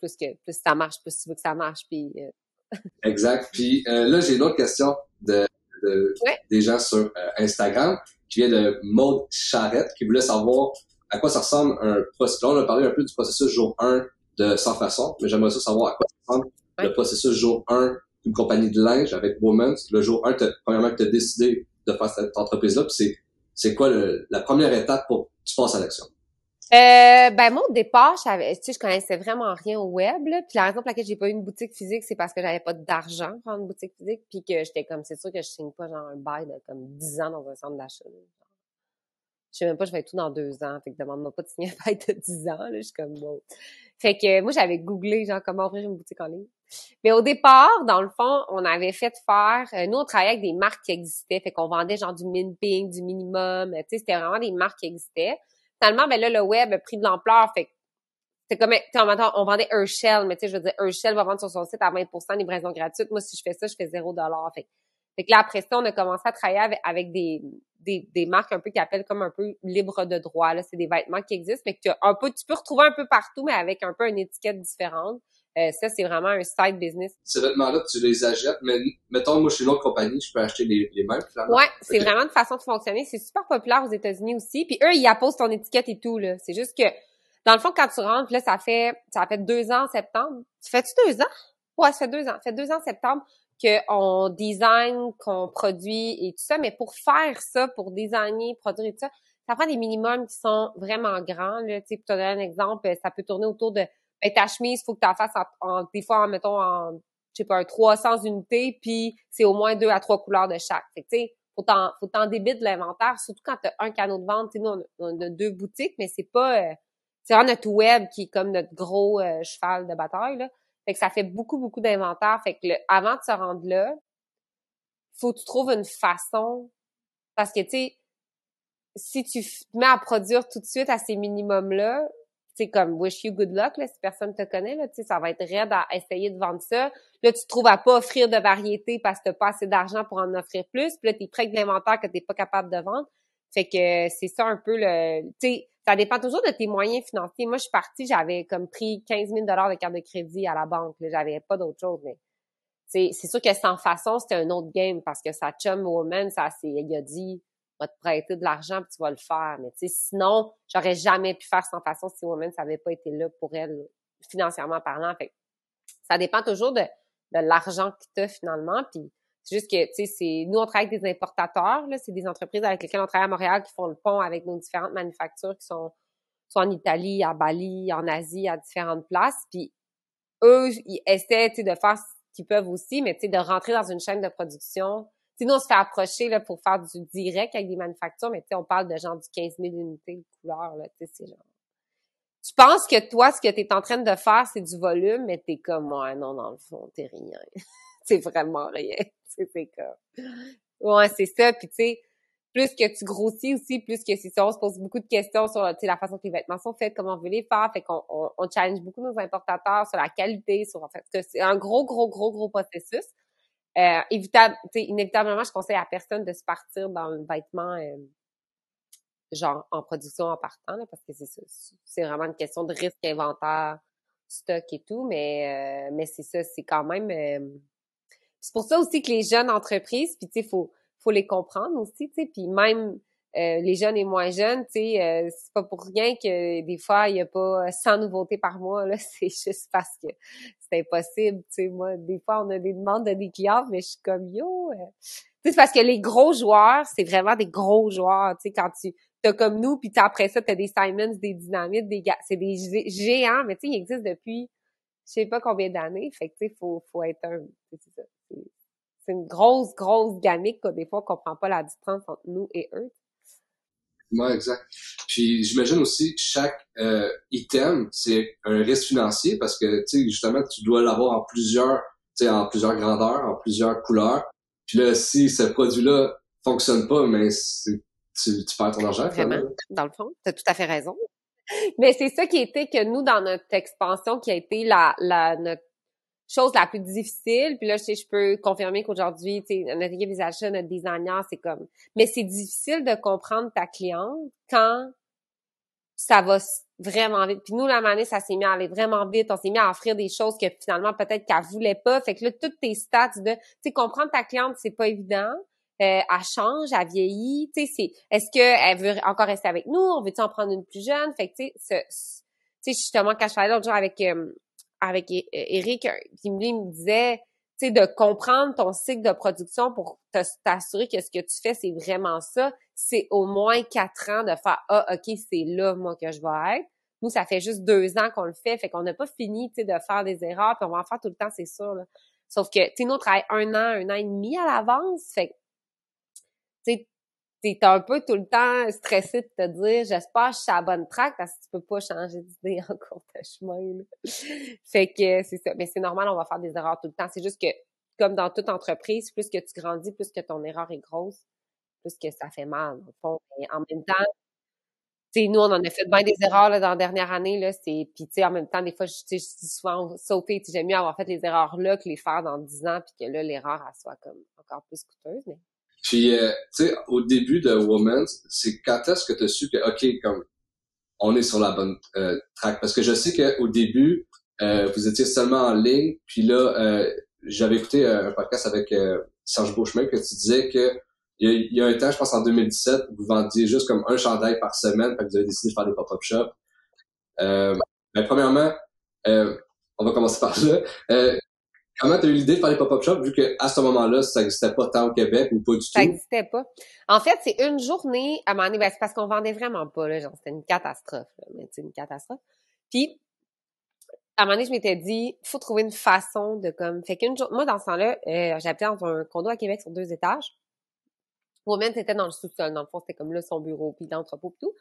plus que plus ça marche, plus tu veux que ça marche, puis. Euh, exact. Puis euh, là, j'ai une autre question de, de des gens sur Instagram qui vient de Maude Charrette qui voulait savoir à quoi ça ressemble un processus. on a parlé un peu du processus jour 1 de Sans Façon, mais j'aimerais ça savoir à quoi ça ressemble le processus jour 1 d'une compagnie de linge avec Women's. Le jour 1, premièrement, que tu as décidé de faire cette entreprise-là? c'est, c'est quoi la première étape pour que tu passes à l'action? Euh, ben moi au départ, tu sais, je connaissais vraiment rien au web. Puis la raison pour laquelle j'ai pas eu une boutique physique, c'est parce que j'avais pas d'argent pour une boutique physique, puis que j'étais comme, c'est sûr que je signe pas genre un bail de comme 10 ans dans un centre d'achat. Je sais même pas, je vais être tout dans deux ans. Fait que demande-moi pas de signer un bail de 10 ans. Là, je suis comme bon. Fait que moi, j'avais googlé genre comment ouvrir une boutique en ligne. Mais au départ, dans le fond, on avait fait faire. Euh, nous, on travaillait avec des marques qui existaient. Fait qu'on vendait genre du minping, du minimum. Tu sais, c'était vraiment des marques qui existaient finalement, ben là, le web a pris de l'ampleur. Fait c'est comme, on vendait Herschel, mais tu sais, je veux dire, Herschel va vendre sur son site à 20% livraison gratuite. Moi, si je fais ça, je fais 0 Fait, fait que là, après ça, on a commencé à travailler avec, des, des, des, marques un peu qui appellent comme un peu libre de droit. Là, c'est des vêtements qui existent, mais que un peu, tu peux retrouver un peu partout, mais avec un peu une étiquette différente. Euh, ça, c'est vraiment un side business. Ces vêtements-là, tu les achètes, mais mettons, moi, je suis une autre compagnie, je peux acheter les, les mêmes, Ouais, c'est vraiment une façon de fonctionner. C'est super populaire aux États-Unis aussi. Puis eux, ils apposent ton étiquette et tout, là. C'est juste que, dans le fond, quand tu rentres, là, ça fait, ça fait deux ans en septembre. Tu fais-tu deux ans? Ouais, ça fait deux ans. Ça fait deux ans en septembre qu'on design, qu'on produit et tout ça. Mais pour faire ça, pour designer, produire et tout ça, ça prend des minimums qui sont vraiment grands, là. Tu sais, pour te donner un exemple, ça peut tourner autour de ben, ta chemise, faut que tu la fasses en, des fois, en, mettons, en, je sais pas, un 300 unités, puis c'est au moins deux à trois couleurs de chaque. Fait que, tu sais, faut t'en, faut t'en débiter de l'inventaire, surtout quand tu as un canot de vente. Tu sais, nous, on a, deux boutiques, mais c'est pas, euh, c'est vraiment notre web qui est comme notre gros euh, cheval de bataille, là. Fait que ça fait beaucoup, beaucoup d'inventaire. Fait que avant de se rendre là, faut que tu trouves une façon, parce que, tu sais, si tu te mets à produire tout de suite à ces minimums-là, c'est comme wish you good luck là, si personne te connaît là, tu sais ça va être raide à essayer de vendre ça. Là tu te trouves à pas offrir de variété parce que t'as pas assez d'argent pour en offrir plus, puis là t'es prêt de l'inventaire que t'es pas capable de vendre. Fait que c'est ça un peu le tu sais ça dépend toujours de tes moyens financiers. Moi je suis partie, j'avais comme pris 15 000 dollars de carte de crédit à la banque, j'avais pas d'autre chose mais c'est sûr que sans façon, c'était un autre game parce que sa chum woman, ça il a dit va te prêter de l'argent puis tu vas le faire. Mais tu sais, sinon, j'aurais jamais pu faire sans façon si Woman ça n'avait pas été là pour elle, financièrement parlant. Fait ça dépend toujours de, de l'argent que tu as finalement. Puis c'est juste que, tu sais, c'est nous, on travaille avec des importateurs. Là, c'est des entreprises avec lesquelles on travaille à Montréal qui font le pont avec nos différentes manufactures qui sont soit en Italie, à Bali, en Asie, à différentes places. Puis eux, ils essaient, tu sais, de faire ce qu'ils peuvent aussi, mais tu sais, de rentrer dans une chaîne de production nous, on se fait approcher là, pour faire du direct avec des manufactures, mais on parle de genre du 15 000 unités de couleurs. Là, c'est genre... Tu penses que toi, ce que tu es en train de faire, c'est du volume, mais t'es comme, ouais, non, dans le fond, t'es rien. c'est vraiment rien. c'est comme... Ouais, c'est ça. Puis tu sais, plus que tu grossis aussi, plus que c'est ça, on se pose beaucoup de questions sur la façon que les vêtements sont faits, comment on veut les faire. Fait qu'on on, challenge beaucoup nos importateurs sur la qualité, sur en fait, c'est un gros, gros, gros, gros processus. Euh, évitable, inévitablement, je conseille à personne de se partir dans le vêtement euh, genre en production en partant, là, parce que c'est c'est vraiment une question de risque, inventaire, stock et tout, mais euh, mais c'est ça, c'est quand même euh, c'est pour ça aussi que les jeunes entreprises, puis tu sais, faut faut les comprendre aussi, tu sais, puis même euh, les jeunes et moins jeunes, tu sais, euh, c'est pas pour rien que des fois il y a pas 100 nouveautés par mois là, c'est juste parce que c'est impossible, tu sais. Moi des fois on a des demandes de des clients mais je suis comme yo euh. c'est parce que les gros joueurs, c'est vraiment des gros joueurs, tu sais. Quand tu t'as comme nous puis après ça t'as des Simons, des Dynamites, des gars, c'est des géants mais tu sais ils existent depuis je sais pas combien d'années, fait que tu sais faut faut être un c'est une grosse grosse gamique quoi. Des fois on comprend pas la différence entre nous et eux. Ouais, exact. Puis j'imagine aussi que chaque euh, item, c'est un risque financier parce que tu sais justement tu dois l'avoir en plusieurs, tu sais en plusieurs grandeurs, en plusieurs couleurs. Puis là si ce produit-là fonctionne pas, mais tu, tu perds ton argent. Vraiment, dans le fond, tu as tout à fait raison. Mais c'est ça qui était que nous dans notre expansion qui a été la la notre chose la plus difficile, puis là, je peux confirmer qu'aujourd'hui, notre équipe achats, notre designer, c'est comme... Mais c'est difficile de comprendre ta cliente quand ça va vraiment vite. Puis nous, la manée, ça s'est mis à aller vraiment vite. On s'est mis à offrir des choses que finalement, peut-être qu'elle voulait pas. Fait que là, toutes tes stats de... Tu sais, comprendre ta cliente, c'est pas évident. Euh, elle change, elle vieillit. Tu sais. Est-ce qu'elle veut encore rester avec nous? On veut-tu en prendre une plus jeune? Fait que, tu sais, justement, quand je parlais l'autre jour avec... Euh, avec Eric, il me disait, tu sais, de comprendre ton cycle de production pour t'assurer que ce que tu fais, c'est vraiment ça, c'est au moins quatre ans de faire, ah, OK, c'est là, moi, que je vais être. Nous, ça fait juste deux ans qu'on le fait, fait qu'on n'a pas fini, tu sais, de faire des erreurs, puis on va en faire tout le temps, c'est sûr, là. Sauf que, tu sais, nous, on travaille un an, un an et demi à l'avance, fait tu sais, t'es un peu tout le temps stressé de te dire j'espère que je suis à la bonne track parce que tu peux pas changer d'idée en cours de chemin. fait que c'est ça. Mais c'est normal, on va faire des erreurs tout le temps. C'est juste que, comme dans toute entreprise, plus que tu grandis, plus que ton erreur est grosse, plus que ça fait mal, au fond. en même temps, tu sais, nous, on en a fait bien des erreurs là, dans la dernière année, là, c'est... Puis, tu en même temps, des fois, je dis souvent, sauter, j'aime mieux avoir fait les erreurs là que les faire dans 10 ans, puis que là, l'erreur, elle soit comme encore plus coûteuse, mais... Puis, euh, tu sais, au début de Women's, c'est quand est-ce que tu as su que, OK, comme, on est sur la bonne euh, track? Parce que je sais qu'au début, euh, vous étiez seulement en ligne, puis là, euh, j'avais écouté un podcast avec Serge Beauchemin que tu disais que il y, a, un temps, je pense en 2017, vous vendiez juste comme un chandail par semaine, que vous avez décidé de faire des pop-up shops. Euh, ben, premièrement, on va commencer par là. Comment tu as eu l'idée de faire les pop-up shops vu qu'à ce moment-là, ça n'existait pas tant au Québec ou pas du tout? Ça n'existait pas. En fait, c'est une journée, à un moment donné, ben, c'est parce qu'on vendait vraiment pas, là, genre, c'était une catastrophe, mais c'est une catastrophe. Puis, à un moment donné, je m'étais dit, faut trouver une façon de comme, fait qu'une journée, moi, dans ce temps-là, euh, j'habitais dans un condo à Québec sur deux étages. Woman, c'était dans le sous-sol, dans le fond, c'était comme là, son bureau, puis l'entrepôt, puis tout.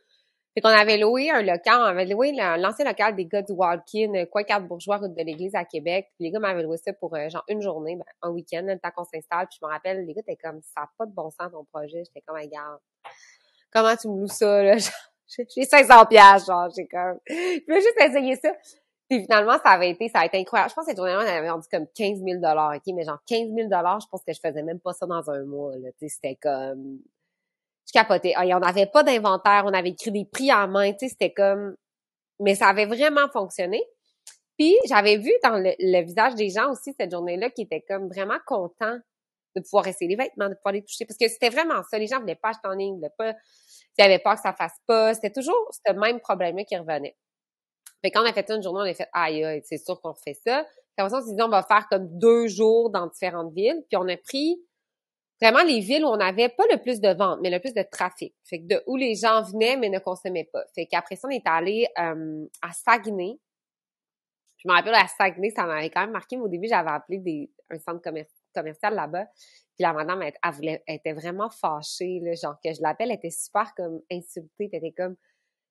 Fait qu'on avait loué un local, on avait loué l'ancien local des gars du Walkin, euh, quoi quatre bourgeois, route de l'église à Québec. Puis les gars m'avaient loué ça pour euh, genre une journée, ben, un week-end, le temps qu'on s'installe. Puis je me rappelle, les gars étaient comme, ça pas de bon sens ton projet. J'étais comme, regarde, comment tu me loues ça, là? J'ai 500 pièces genre, j'ai comme, je veux juste essayer ça. Puis finalement, ça avait été, ça a été incroyable. Je pense que cette journée-là, on avait vendu comme 15 000 OK? Mais genre 15 000 je pense que je faisais même pas ça dans un mois, là. C'était comme, je capotais. Ah, on n'avait pas d'inventaire, on avait écrit des prix en main, tu sais, c'était comme... Mais ça avait vraiment fonctionné. Puis, j'avais vu dans le, visage des gens aussi cette journée-là qui étaient comme vraiment contents de pouvoir essayer les vêtements, de pouvoir les toucher. Parce que c'était vraiment ça. Les gens voulaient pas acheter en ligne, voulaient pas... Ils avaient peur que ça fasse pas. C'était toujours ce même problème-là qui revenait. Fait quand on a fait ça une journée, on a fait « Aïe, c'est sûr qu'on fait ça ». Puis après on s'est dit « On va faire comme deux jours dans différentes villes. » Puis on a pris vraiment les villes où on n'avait pas le plus de ventes, mais le plus de trafic. Fait que de où les gens venaient, mais ne consommaient pas. Fait qu'après ça, on est allé euh, à Saguenay. Je me rappelle à Saguenay, ça m'avait quand même marqué, mais au début, j'avais appelé des, un centre commercial là-bas. Puis la madame, elle, elle, était vraiment fâchée, là, genre que je l'appelle, elle était super comme insultée, elle était comme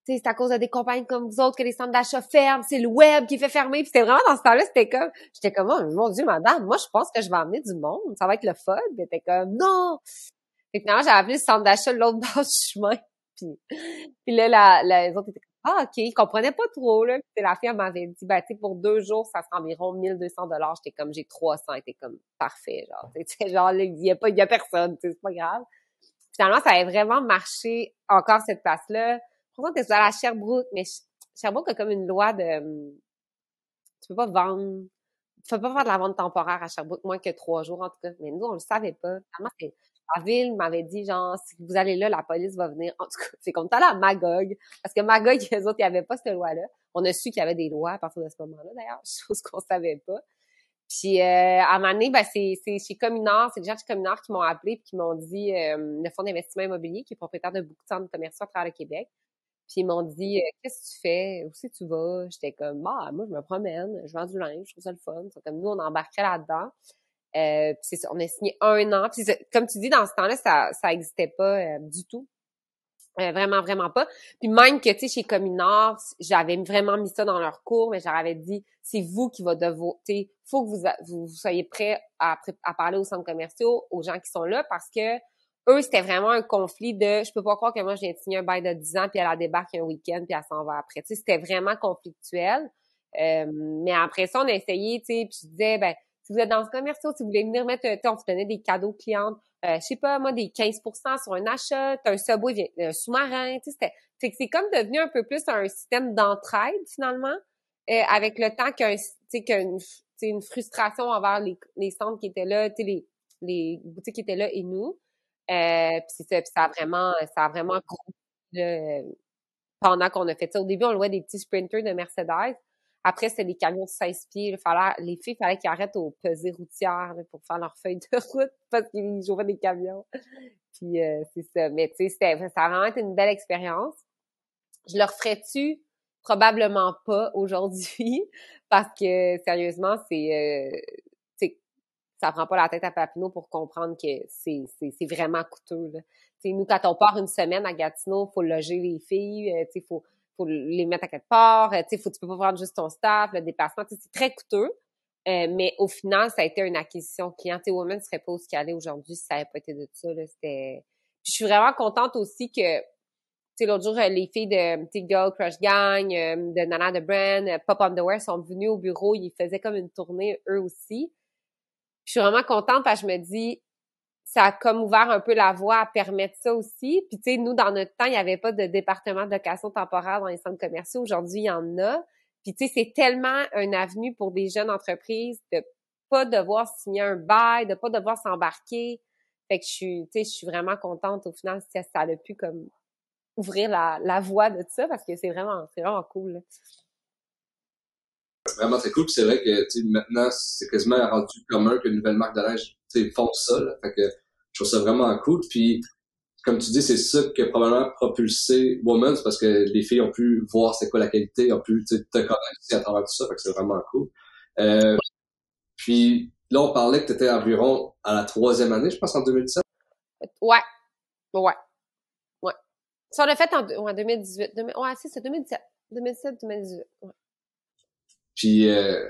c'est à cause de des compagnies comme vous autres que les centres d'achat ferment, c'est le web qui fait fermer. Puis c'était vraiment dans ce temps-là, c'était comme, j'étais comme, oh, mon Dieu, madame, moi je pense que je vais emmener du monde, ça va être le fun. Puis était comme, non. Fait finalement, j'ai appelé le centre d'achat l'autre bord du chemin. Puis, puis là, la, la, les autres étaient comme, ah, OK, ils comprenaient pas trop, là. Puis la fille, m'avait dit, ben, tu pour deux jours, ça sera environ 1200 dollars. J'étais comme, j'ai 300. J'étais comme, parfait, genre. Tu sais, genre, il y a pas, il y a personne, c'est pas grave. Finalement, ça avait vraiment marché encore cette place-là que tu à Sherbrooke, mais Sherbrooke a comme une loi de, hum, tu peux pas vendre, tu peux pas faire de la vente temporaire à Sherbrooke moins que trois jours, en tout cas. Mais nous, on le savait pas. la ville m'avait dit, genre, si vous allez là, la police va venir. En tout cas, c'est comme t'allais à Magog. Parce que Magog, les autres, il n'y avait pas cette loi-là. On a su qu'il y avait des lois à partir de ce moment-là, d'ailleurs, chose qu'on savait pas. Puis euh, à un moment donné, ben, c'est, chez Communard, c'est les gens chez Communard qui m'ont appelé et qui m'ont dit euh, le fonds d'investissement immobilier, qui est propriétaire de beaucoup de centres commerciaux à travers le Québec, puis ils m'ont dit «Euh, Qu'est-ce que tu fais? Où c'est tu vas? J'étais comme Bah, moi, je me promène, je vends du linge, je trouve ça le fun. Comme nous, on embarquait là-dedans. Euh, on a signé un an. Puis comme tu dis, dans ce temps-là, ça ça existait pas euh, du tout. Euh, vraiment, vraiment pas. Puis même que, tu sais, chez Communard, j'avais vraiment mis ça dans leur cours, mais j'avais dit, c'est vous qui va devoir, tu sais, faut que vous, vous, soyez prêts à, à parler aux centres commerciaux, aux gens qui sont là, parce que eux, c'était vraiment un conflit de je peux pas croire que moi, je viens de signer un bail de 10 ans, puis elle a débarque un week-end, puis elle s'en va après. Tu sais, c'était vraiment conflictuel. Euh, mais après ça, on a essayé, tu sais, puis je disais, ben, si vous êtes dans ce commercial, si vous voulez venir mettre, on vous donnait des cadeaux clientes, euh, je sais pas, moi, des 15 sur un achat, un subway, un sous-marin, tu sais, c'était, c'est comme devenu un peu plus un système d'entraide, finalement, euh, avec le temps qu'un, tu sais, qu'une, une frustration envers les, les centres qui étaient là, tu sais, les, les boutiques qui étaient là et nous. Euh, puis ça, ça a vraiment, ça a vraiment pendant qu'on a fait ça. Au début, on louait des petits sprinters de Mercedes. Après, c'était les camions de 16 pieds. fallait, les filles, il fallait qu'ils arrêtent au pesées routières pour faire leur feuille de route parce qu'ils jouaient des camions. Puis euh, c'est ça. Mais tu sais, ça a vraiment été une belle expérience. Je leur ferais-tu? Probablement pas aujourd'hui parce que sérieusement, c'est euh, ça prend pas la tête à Papineau pour comprendre que c'est, vraiment coûteux. Là. nous, quand on part une semaine à Gatineau, faut loger les filles, euh, il faut, faut les mettre à quelque part, euh, faut, tu peux pas prendre juste ton staff, le déplacement, c'est très coûteux. Euh, mais au final, ça a été une acquisition client. T'sais, Women serait pas où ce qu'elle est aujourd'hui si ça n'avait pas été de ça. C'était... je suis vraiment contente aussi que l'autre jour, les filles de Girl Crush Gang, euh, de Nana de Brand, euh, Pop Underwear sont venues au bureau. Ils faisaient comme une tournée, eux aussi. Je suis vraiment contente parce que je me dis, ça a comme ouvert un peu la voie à permettre ça aussi. Puis, tu sais, nous, dans notre temps, il n'y avait pas de département de location temporaire dans les centres commerciaux. Aujourd'hui, il y en a. Puis, tu sais, c'est tellement un avenue pour des jeunes entreprises de pas devoir signer un bail, de pas devoir s'embarquer. Fait que je suis, tu sais, je suis vraiment contente au final si ça, a pu comme ouvrir la, la voie de ça parce que c'est vraiment, c'est vraiment cool. Vraiment très cool. c'est vrai que maintenant, c'est quasiment rendu commun que nouvelle marque de linge font ça. Fait que je trouve ça vraiment cool. Puis comme tu dis, c'est ça qui a probablement propulsé Women's parce que les filles ont pu voir c'est quoi la qualité, ont pu te connaître à travers tout ça. Fait que c'est vraiment cool. Euh, puis là, on parlait que tu étais environ à la troisième année, je pense, en 2017. Ouais. Ouais. Ça, on l'a fait en, 2018. ouais, c'est 2017. 2017, 2018. Ouais. Puis, euh,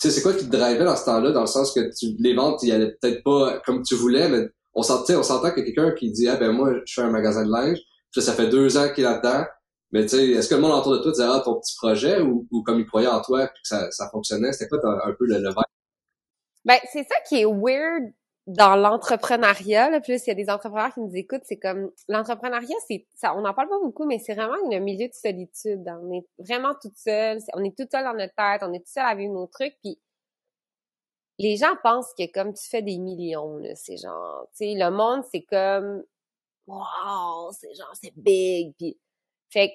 tu sais, c'est quoi qui te drivait dans ce temps-là, dans le sens que tu, les ventes, il allaient peut-être pas comme tu voulais, mais on s'entend, on s'entend que quelqu'un qui dit, ah ben moi, je fais un magasin de linge, puis ça fait deux ans qu'il est là-dedans, mais tu sais, est-ce que le monde autour de toi disait, ah, ton petit projet, ou, ou comme il croyait en toi, puis que ça, ça fonctionnait, c'était quoi un, peu le, le Ben, c'est ça qui est weird dans l'entrepreneuriat, là, plus il y a des entrepreneurs qui nous écoutent, c'est comme l'entrepreneuriat, c'est ça, on n'en parle pas beaucoup, mais c'est vraiment un milieu de solitude. On est vraiment toute seule, on est toute seule dans notre tête, on est tout seul à vivre nos trucs, puis les gens pensent que comme tu fais des millions, là, c'est genre, tu sais, le monde, c'est comme, wow, c'est genre, c'est big, puis fait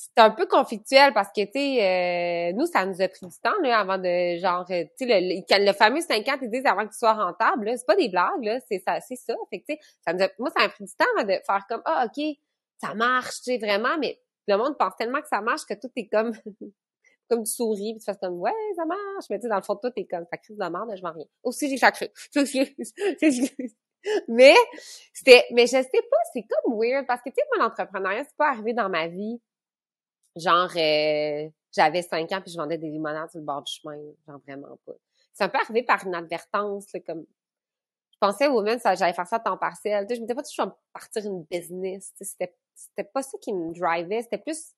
c'est un peu conflictuel parce que, tu sais, euh, nous, ça nous a pris du temps, là, avant de, genre, euh, tu sais, le, le, fameux 5 ans, ils disent avant que tu sois rentable, là, c'est pas des blagues, là, c'est ça, c'est ça. Fait que, tu sais, ça nous a, moi, ça m'a pris du temps avant de faire comme, ah, OK, ça marche, tu sais, vraiment, mais le monde pense tellement que ça marche que tout est comme, comme du souris, puis tu fais comme, ouais, ça marche, mais tu sais, dans le fond, tout est comme, ça crise de la merde, je m'en rien. Aussi, j'ai sacré. mais, c'était, mais je sais pas, c'est comme weird, parce que, tu sais, moi, l'entrepreneuriat, c'est pas arrivé dans ma vie Genre, euh, j'avais cinq ans puis je vendais des limonades sur le bord du chemin. Genre, vraiment pas. C'est un peu arrivé par inadvertance, là, comme... Je pensais au moment ça j'allais faire ça à temps partiel. Je me disais pas je vais partir une business. C'était, c'était pas ça qui me drivait. C'était plus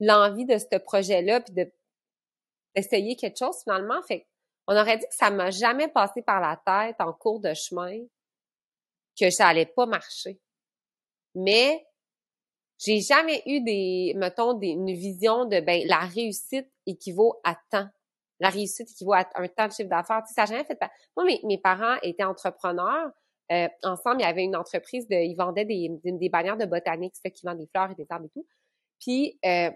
l'envie de ce projet-là puis de d'essayer quelque chose finalement. Fait on aurait dit que ça m'a jamais passé par la tête en cours de chemin que ça allait pas marcher. Mais j'ai jamais eu des, mettons, des, une vision de, ben, la réussite équivaut à temps. La réussite équivaut à un temps de chiffre d'affaires. Tu sais, ça n'a jamais fait. Moi, mes, mes parents étaient entrepreneurs. Euh, ensemble, il y avait une entreprise de, ils vendaient des, des, bannières de botanique, c'est qui vendent des fleurs et des arbres et tout. Puis, euh,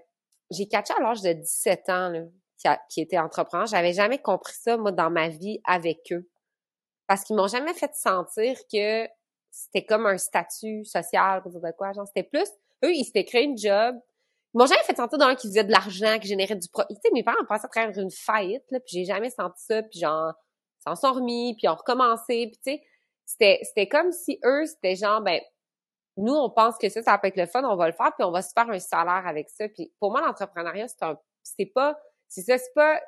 j'ai catché à l'âge de 17 ans, là, qui, qui était entrepreneur. J'avais jamais compris ça, moi, dans ma vie avec eux. Parce qu'ils m'ont jamais fait sentir que c'était comme un statut social, dire de quoi. Genre, c'était plus, eux, ils s'étaient créé une job. Ils m'ont jamais fait sentir d'un qui faisait de l'argent, qui générait du profit. Tu sais, mes parents passé à travers une faillite, là, puis j'ai jamais senti ça, puis genre, s'en sont remis, puis ont recommencé, puis tu sais, c'était, c'était comme si eux, c'était genre, ben, nous, on pense que ça, ça peut être le fun, on va le faire, puis on va se faire un salaire avec ça. Puis pour moi, l'entrepreneuriat, c'est un, c'est pas, c'est ça, c'est pas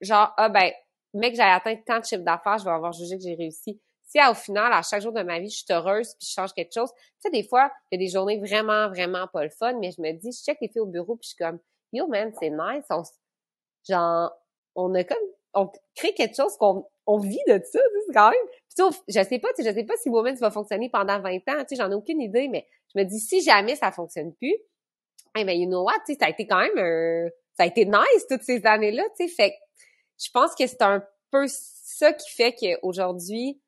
genre, ah ben, mec, j'ai atteint tant de chiffre d'affaires, je vais avoir jugé que j'ai réussi si au final, à chaque jour de ma vie, je suis heureuse puis je change quelque chose, tu sais, des fois, il y a des journées vraiment, vraiment pas le fun, mais je me dis, je check les filles au bureau puis je suis comme, yo man, c'est nice, on, genre, on a comme, on crée quelque chose qu'on on vit de ça, c'est quand même. Puis, je sais pas, tu sais, je sais pas si Woman va fonctionner pendant 20 ans, tu sais, j'en ai aucune idée, mais je me dis, si jamais ça fonctionne plus, eh ben, you know what, tu sais, ça a été quand même un, ça a été nice toutes ces années-là, tu sais, fait je pense que c'est un peu ça qui fait qu'aujourd'hui,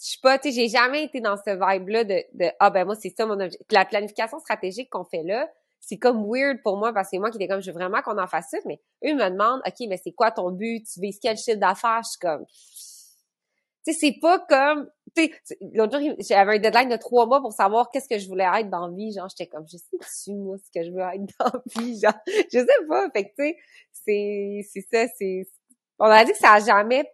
je suis pas, tu sais, j'ai jamais été dans ce vibe-là de, de, ah ben moi, c'est ça mon objectif. La planification stratégique qu'on fait là, c'est comme weird pour moi parce que c'est moi qui était comme, je veux vraiment qu'on en fasse ça, mais eux me demandent, OK, mais c'est quoi ton but? Tu vises quel chiffre d'affaires? Je suis comme, tu sais, c'est pas comme, tu sais, l'autre jour, j'avais un deadline de trois mois pour savoir qu'est-ce que je voulais être dans la vie. Genre, j'étais comme, je sais dessus, moi, ce que je veux être dans la vie. Genre, je sais pas. Fait que, tu sais, c'est, c'est ça, c'est, on a dit que ça a jamais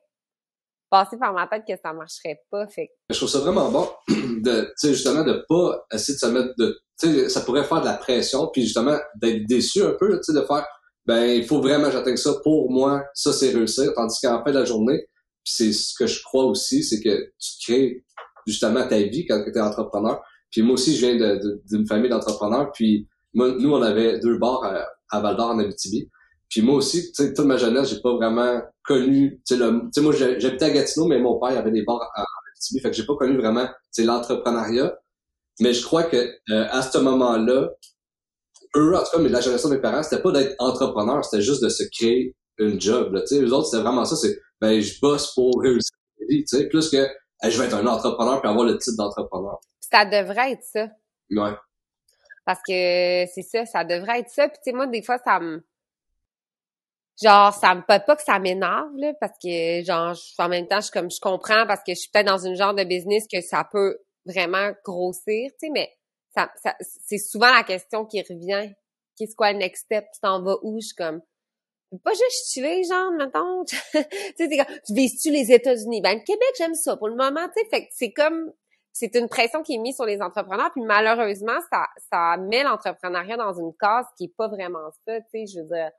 passé par ma tête que ça marcherait pas. Fait Je trouve ça vraiment bon de, justement, de pas essayer de se mettre de, ça pourrait faire de la pression, puis justement, d'être déçu un peu, tu sais, de faire, ben, il faut vraiment que j'atteigne ça pour moi, ça c'est réussir, tandis qu'en fin de la journée, c'est ce que je crois aussi, c'est que tu crées justement ta vie quand tu es entrepreneur. Puis moi aussi, je viens d'une famille d'entrepreneurs, puis moi, nous, on avait deux bars à, à Val d'Or en Abitibi. Puis moi aussi, tu sais, toute ma jeunesse, j'ai pas vraiment connu, tu sais, moi, j'habitais à Gatineau, mais mon père avait des bars à, Abitibi, fait que j'ai pas connu vraiment, tu l'entrepreneuriat. Mais je crois que euh, à ce moment-là, eux, en tout cas, mais la génération de mes parents, c'était pas d'être entrepreneur, c'était juste de se créer une job. Tu sais, eux autres, c'était vraiment ça, c'est ben je bosse pour réussir plus que je vais être un entrepreneur puis avoir le titre d'entrepreneur. Ça devrait être ça. Ouais. Parce que c'est ça, ça devrait être ça. Puis tu sais, moi, des fois, ça me genre ça me peut pas que ça m'énerve là parce que genre en même temps je comme je comprends parce que je suis peut-être dans une genre de business que ça peut vraiment grossir tu sais mais ça, ça c'est souvent la question qui revient. Qu'est-ce quoi le next step? Tu t'en vas où? Je suis comme pas juste chiller genre mettons. Tu sais tu vises-tu les États-Unis? Ben le Québec j'aime ça pour le moment tu sais fait c'est comme c'est une pression qui est mise sur les entrepreneurs puis malheureusement ça ça met l'entrepreneuriat dans une case qui est pas vraiment ça tu sais je veux dire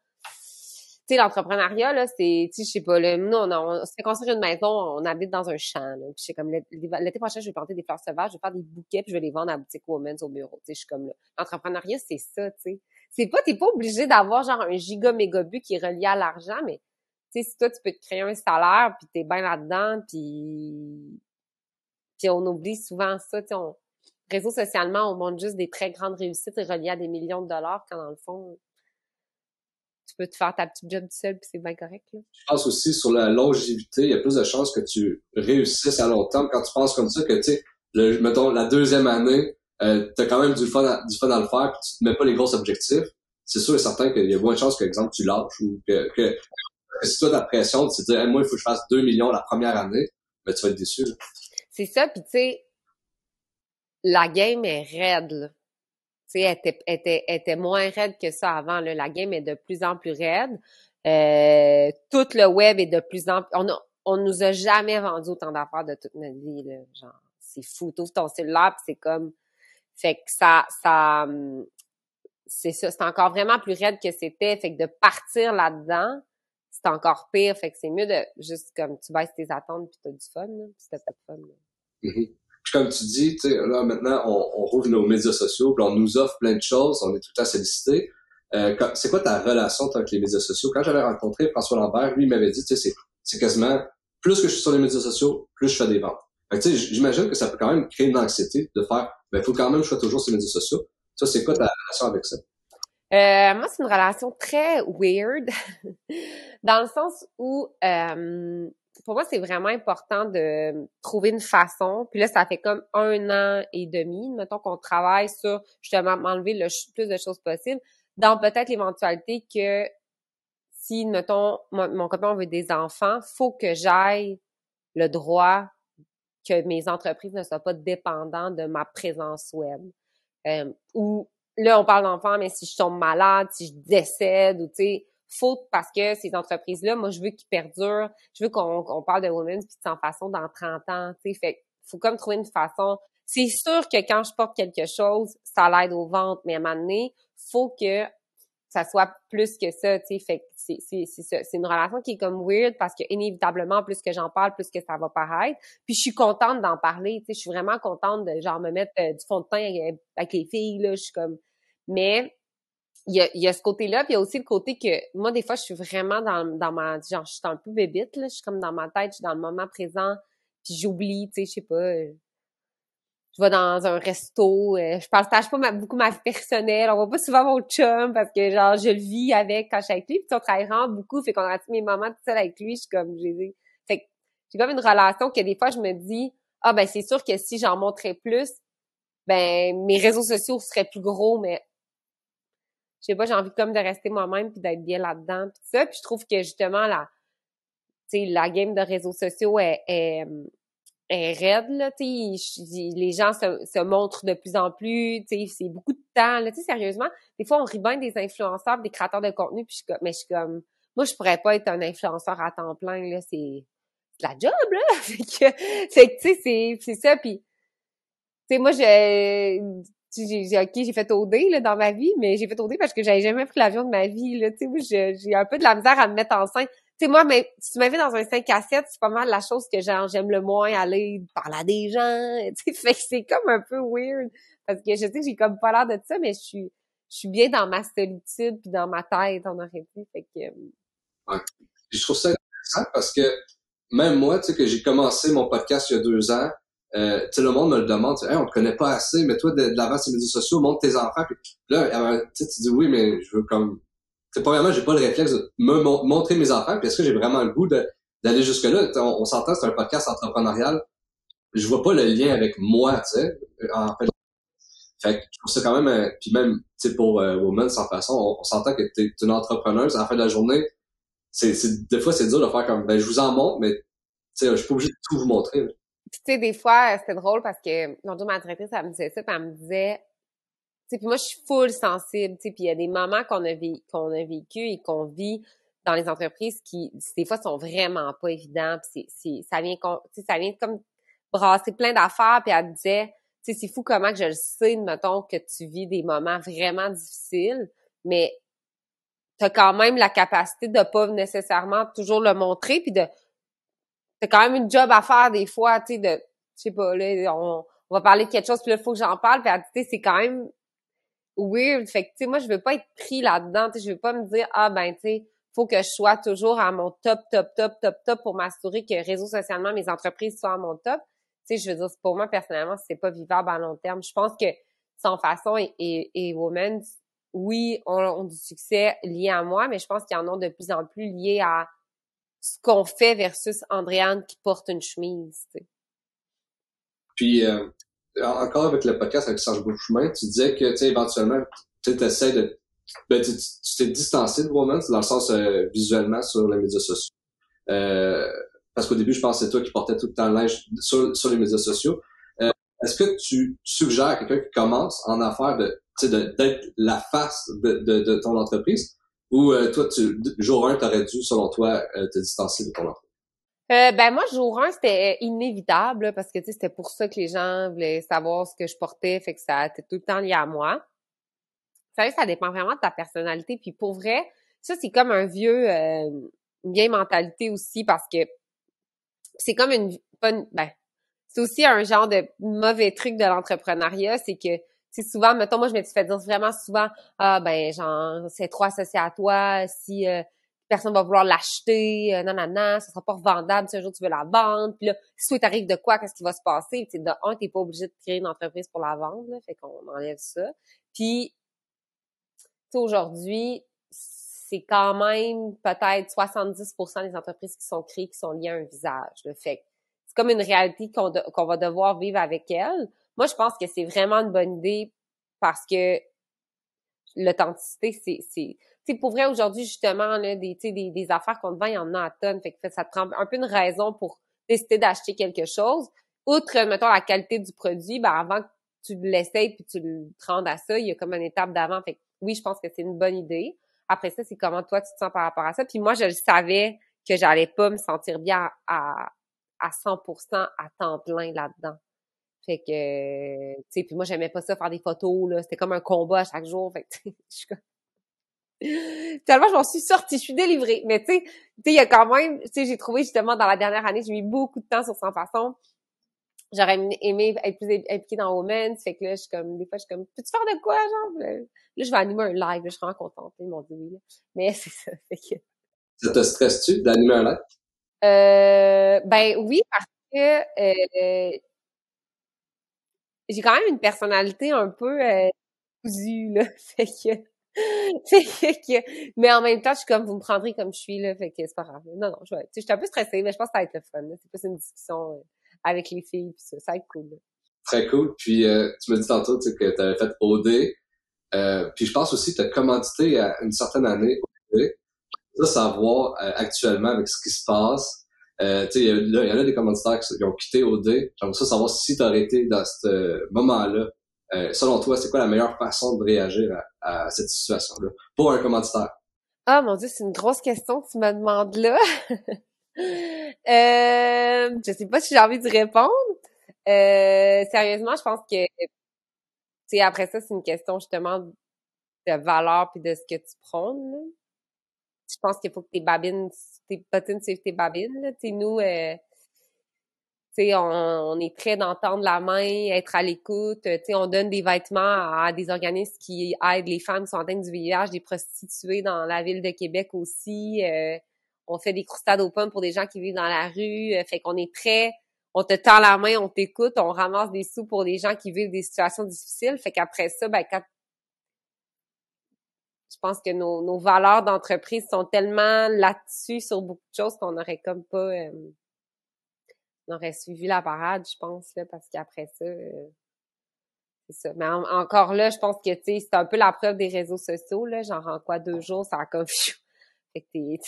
tu sais, l'entrepreneuriat, là, c'est, tu sais, je sais pas, là, nous, on, on, s'est construire une maison, on habite dans un champ, là, puis c'est comme, l'été prochain, je vais planter des fleurs sauvages, je vais faire des bouquets, puis je vais les vendre à la boutique Women's au bureau, tu sais, je suis comme, là, l'entrepreneuriat, c'est ça, tu sais. C'est pas, t'es pas obligé d'avoir, genre, un giga méga but qui est relié à l'argent, mais, tu sais, si toi, tu peux te créer un salaire, puis t'es bien là-dedans, puis, puis on oublie souvent ça, tu sais, réseau socialement, on montre juste des très grandes réussites reliées à des millions de dollars, quand dans le fond, peux te faire ta petite job tout seul, puis c'est bien correct. Là. Je pense aussi sur la longévité, il y a plus de chances que tu réussisses à long terme quand tu penses comme ça que, tu sais, mettons, la deuxième année, euh, tu as quand même du fun, à, du fun à le faire, puis tu te mets pas les gros objectifs. C'est sûr et certain qu'il y a moins de chances que, exemple, tu lâches ou que, que, si toi, ta pression, tu te dis, moi, il faut que je fasse 2 millions la première année, mais ben, tu vas être déçu. C'est ça, puis tu sais, la game est raide, là sais, elle était, était, était moins raide que ça avant. Là. La game est de plus en plus raide. Euh, tout le web est de plus en plus... On, a, on nous a jamais vendu autant d'affaires de toute notre vie. Là. Genre, c'est fou. T'ouvres ton cellulaire c'est comme... Fait que ça... ça c'est ça. C'est encore vraiment plus raide que c'était. Fait que de partir là-dedans, c'est encore pire. Fait que c'est mieux de juste comme tu baisses tes attentes puis t'as du fun. Là, t'as pas de fun. Mm-hmm comme tu dis, là maintenant on, on rouvre nos médias sociaux, puis on nous offre plein de choses, on est tout le temps sollicité. Euh, c'est quoi ta relation avec les médias sociaux? Quand j'avais rencontré François Lambert, lui il m'avait dit, tu sais, c'est quasiment plus que je suis sur les médias sociaux, plus je fais des ventes. j'imagine que ça peut quand même créer une anxiété de faire, ben, il faut quand même que je sois toujours sur les médias sociaux. Ça, c'est quoi ta relation avec ça? Euh, moi, c'est une relation très weird, dans le sens où euh, pour moi, c'est vraiment important de trouver une façon. Puis là, ça fait comme un an et demi, mettons qu'on travaille sur justement m'enlever le plus de choses possibles, dans peut-être l'éventualité que si, mettons, mon, copain veut des enfants, faut que j'aille le droit que mes entreprises ne soient pas dépendantes de ma présence web. Euh, ou là, on parle d'enfants, mais si je tombe malade, si je décède, ou tu sais, faute parce que ces entreprises-là, moi, je veux qu'ils perdurent. Je veux qu'on parle de women puis de sans façon dans 30 ans, tu sais. Faut comme trouver une façon. C'est sûr que quand je porte quelque chose, ça l'aide aux ventes, mais à un moment donné, faut que ça soit plus que ça, tu sais. Fait c'est, c'est, une relation qui est comme weird parce que inévitablement, plus que j'en parle, plus que ça va paraître. Puis je suis contente d'en parler, tu sais. Je suis vraiment contente de genre me mettre euh, du fond de teint avec les filles, là. Je suis comme... Mais il y a, y a ce côté-là, puis il y a aussi le côté que moi, des fois, je suis vraiment dans, dans ma... Genre, je suis un peu bébite, là. Je suis comme dans ma tête, je suis dans le moment présent, puis j'oublie, tu sais, je sais pas... Euh, je vais dans un resto, euh, je partage pas beaucoup ma vie personnelle, on voit pas souvent mon chum parce que genre je le vis avec quand je suis avec lui, puis on travaille vraiment beaucoup, fait qu'on a mes moments tout seul avec lui, je suis comme j'ai fait que j'ai comme une relation que des fois je me dis ah ben c'est sûr que si j'en montrais plus, ben mes réseaux sociaux seraient plus gros, mais je sais pas, j'ai envie comme de rester moi-même puis d'être bien là-dedans puis ça. Puis je trouve que justement la, tu sais, la game de réseaux sociaux est, est, est raide là. Tu les gens se, se, montrent de plus en plus. Tu sais, c'est beaucoup de temps. Là, tu sais, sérieusement, des fois on rit bien des influenceurs, des créateurs de contenu. Puis je, mais je suis comme, moi je pourrais pas être un influenceur à temps plein là. C'est la job là. fait que, tu sais, c'est ça. Puis tu sais, moi j'ai j'ai ok j'ai fait OD là dans ma vie mais j'ai fait OD parce que j'avais jamais pris l'avion de ma vie là. Tu sais j'ai un peu de la misère à me mettre enceinte. Tu sais moi mais si tu m'avais dans un 5 à 7 c'est pas mal la chose que j'aime le moins aller parler à des gens tu sais. Fait que c'est comme un peu weird parce que je sais que j'ai comme pas l'air de ça mais je suis je suis bien dans ma solitude puis dans ma tête en aurait fait que ouais. je trouve ça intéressant parce que même moi tu sais que j'ai commencé mon podcast il y a deux ans euh, tu sais, le monde me le demande, hey, on te connaît pas assez, mais toi, de, de l'avant ces médias sociaux, montre tes enfants. Là, tu dis oui, mais je veux comme... C'est premièrement, j'ai pas le réflexe de me montrer mes enfants, puis est-ce que j'ai vraiment le goût d'aller jusque-là? On, s'entend, c'est un podcast entrepreneurial. Je vois pas le lien avec moi, tu sais. En fait, fait que je trouve ça quand même... Euh, puis même, tu sais, pour euh, Woman, sans façon, on, s'entend que tu es une entrepreneuse. À la fin de la journée, c'est, des fois, c'est dur de faire comme... Ben, je vous en montre, mais tu sais, je suis pas obligé de tout vous montrer. Puis tu sais, des fois, c'était drôle parce que l'autre ma directrice, elle me disait ça, puis elle me disait, tu sais, puis moi, je suis full sensible, tu sais, puis il y a des moments qu'on a, qu'on a vécu et qu'on vit dans les entreprises qui, des fois, sont vraiment pas évidents, puis c'est, ça vient, ça vient comme brasser plein d'affaires, puis elle me disait, tu sais, c'est fou comment que je le sais, mettons, que tu vis des moments vraiment difficiles, mais t'as quand même la capacité de pas nécessairement toujours le montrer, puis de c'est quand même une job à faire des fois, tu sais, de, je sais pas, là, on, on, va parler de quelque chose, puis là, faut que j'en parle, puis tu sais, c'est quand même weird. Fait que, tu sais, moi, je veux pas être pris là-dedans, tu sais, je veux pas me dire, ah, ben, tu sais, faut que je sois toujours à mon top, top, top, top, top pour m'assurer que réseau socialement, mes entreprises soient à mon top. Tu sais, je veux dire, pour moi, personnellement, c'est pas vivable à long terme. Je pense que Sans Façon et, et, et oui, ont, ont du succès lié à moi, mais je pense qu'ils en ont de plus en plus lié à ce qu'on fait versus Andréane qui porte une chemise. Puis, euh, encore avec le podcast avec Serge Beauchemin, tu disais que, tu éventuellement, tu essaies de... Ben, tu t'es distancé de Woman, dans le sens euh, visuellement sur les médias sociaux. Euh, parce qu'au début, je pensais toi qui portais tout le temps le linge sur, sur les médias sociaux. Est-ce que tu suggères à quelqu'un qui commence en affaires de d'être la face de, de ton entreprise? Ou euh, toi, tu, jour 1, t'aurais dû, selon toi, euh, te distancer de ton entreprise? Euh, ben moi, jour 1, c'était inévitable parce que c'était pour ça que les gens voulaient savoir ce que je portais, fait que ça était tout le temps lié à moi. Ça, ça dépend vraiment de ta personnalité. Puis pour vrai, ça, c'est comme un vieux euh, une vieille mentalité aussi parce que c'est comme une, ben, c'est aussi un genre de mauvais truc de l'entrepreneuriat, c'est que c'est souvent, mettons, moi, je me suis fait dire vraiment souvent, ah, ben, genre, c'est trop associé à toi, si euh, personne va vouloir l'acheter, euh, non, non, non, ça sera pas revendable si un jour tu veux la vendre, puis là, si toi t'arrive de quoi, qu'est-ce qui va se passer? Tu de un, t'es pas obligé de créer une entreprise pour la vendre, là, fait qu'on enlève ça. Puis, tu aujourd'hui, c'est quand même peut-être 70% des entreprises qui sont créées qui sont liées à un visage. le Fait c'est comme une réalité qu'on qu'on va devoir vivre avec elle. Moi, je pense que c'est vraiment une bonne idée parce que l'authenticité, c'est, c'est, tu pour vrai, aujourd'hui, justement, là, des, des, des affaires qu'on te vend, il y en a à tonnes. Fait que ça te prend un peu une raison pour décider d'acheter quelque chose. Outre, mettons, la qualité du produit, ben, avant que tu l'essayes puis tu le rendes à ça, il y a comme une étape d'avant. Fait que oui, je pense que c'est une bonne idée. Après ça, c'est comment toi, tu te sens par rapport à ça. Puis moi, je savais que j'allais pas me sentir bien à, à 100% à temps plein là-dedans. Fait que, tu sais, puis moi, j'aimais pas ça, faire des photos, là. C'était comme un combat à chaque jour. Fait que, je suis comme... Tellement, je m'en suis sortie, je suis délivrée. Mais tu sais, il y a quand même, tu sais, j'ai trouvé justement dans la dernière année, j'ai mis beaucoup de temps sur Sans Façon. J'aurais aimé être plus impliquée dans Women's. Fait que là, je suis comme, des fois, je suis comme, peux-tu faire de quoi, genre? Là, je vais animer un live, je suis vraiment contente. Ils m'ont dit oui, là. Mais c'est ça. Fait que... Ça te stresse-tu d'animer un live? Euh, ben oui, parce que euh, j'ai quand même une personnalité un peu euh, cousue, là. Fait que, fait que, mais en même temps, je suis comme, vous me prendrez comme je suis, là. Fait que c'est pas grave. Non, non, je vais, je suis un peu stressée, mais je pense que ça va être le fun, C'est plus une discussion euh, avec les filles, pis ça. Ça va être cool, Très cool. Puis, euh, tu me dis tantôt, tu que t'avais fait OD. Euh, puis je pense aussi que tu as commandité à une certaine année ça, savoir euh, actuellement avec ce qui se passe. Euh, il y, en a des commanditaires qui, ont quitté OD. J'aimerais ça savoir si tu aurais dans ce moment-là. Euh, selon toi, c'est quoi la meilleure façon de réagir à, cette situation-là pour un commanditaire? Ah mon Dieu, c'est une grosse question que tu me demandes là. euh, je sais pas si j'ai envie de répondre. Euh, sérieusement, je pense que après ça, c'est une question justement de valeur puis de ce que tu prônes. Je pense qu'il faut que tes babines, tes bottines suivent tes babines. Là. sais, nous, euh, on, on, est prêt d'entendre la main, être à l'écoute. On donne des vêtements à, des organismes qui aident les femmes qui sont atteintes du VIH, des prostituées dans la ville de Québec aussi. Euh, on fait des croustades aux pommes pour des gens qui vivent dans la rue. Euh, fait qu'on est prêt on te tend la main, on t'écoute, on ramasse des sous pour les gens qui vivent des situations difficiles. Fait qu'après ça, ben, quand je pense que nos, valeurs d'entreprise sont tellement là-dessus sur beaucoup de choses qu'on aurait comme pas euh, on aurait suivi la parade, je pense, là, parce qu'après ça, euh, c'est ça. Mais encore là, je pense que tu c'est un peu la preuve des réseaux sociaux, là, genre en quoi deux jours, ça a comme tu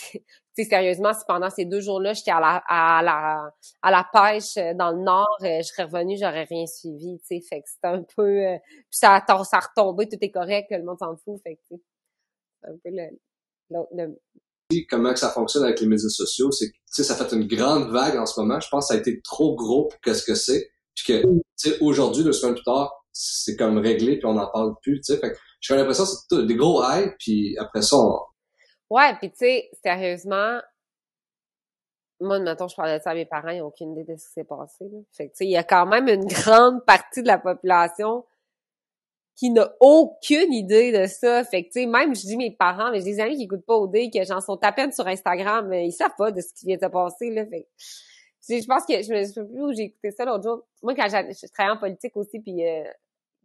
sais, sérieusement, si pendant ces deux jours-là, j'étais à la, à la, à la pêche euh, dans le nord, euh, je serais revenue, j'aurais rien suivi, tu sais. Fait que c'est un peu, euh, puis ça, ça a retombé, tout est correct, le monde s'en fout, fait que, sais, un peu le, le, comment que ça fonctionne avec les médias sociaux, c'est que, tu sais, ça fait une grande vague en ce moment. Je pense que ça a été trop gros pour qu'est-ce que c'est. Puis que, tu sais, aujourd'hui, deux semaines plus tard, c'est comme réglé puis on n'en parle plus, tu sais. Fait que j'ai l'impression que c'est des gros hype puis après ça, on, Ouais, puis tu sais, sérieusement, moi, maintenant, je parlais de ça à mes parents, ils n'ont aucune idée de ce qui s'est passé. Là. Fait que, tu sais, il y a quand même une grande partie de la population qui n'a aucune idée de ça. Fait que, tu sais, même, je dis mes parents, mais j'ai des amis qui écoutent pas au dé, que j'en sont à peine sur Instagram, mais ils savent pas de ce qui vient de se passer, là. Fait je pense que, je me sais plus où j'ai écouté ça l'autre jour. Moi, quand je travaillais en politique aussi, puis euh,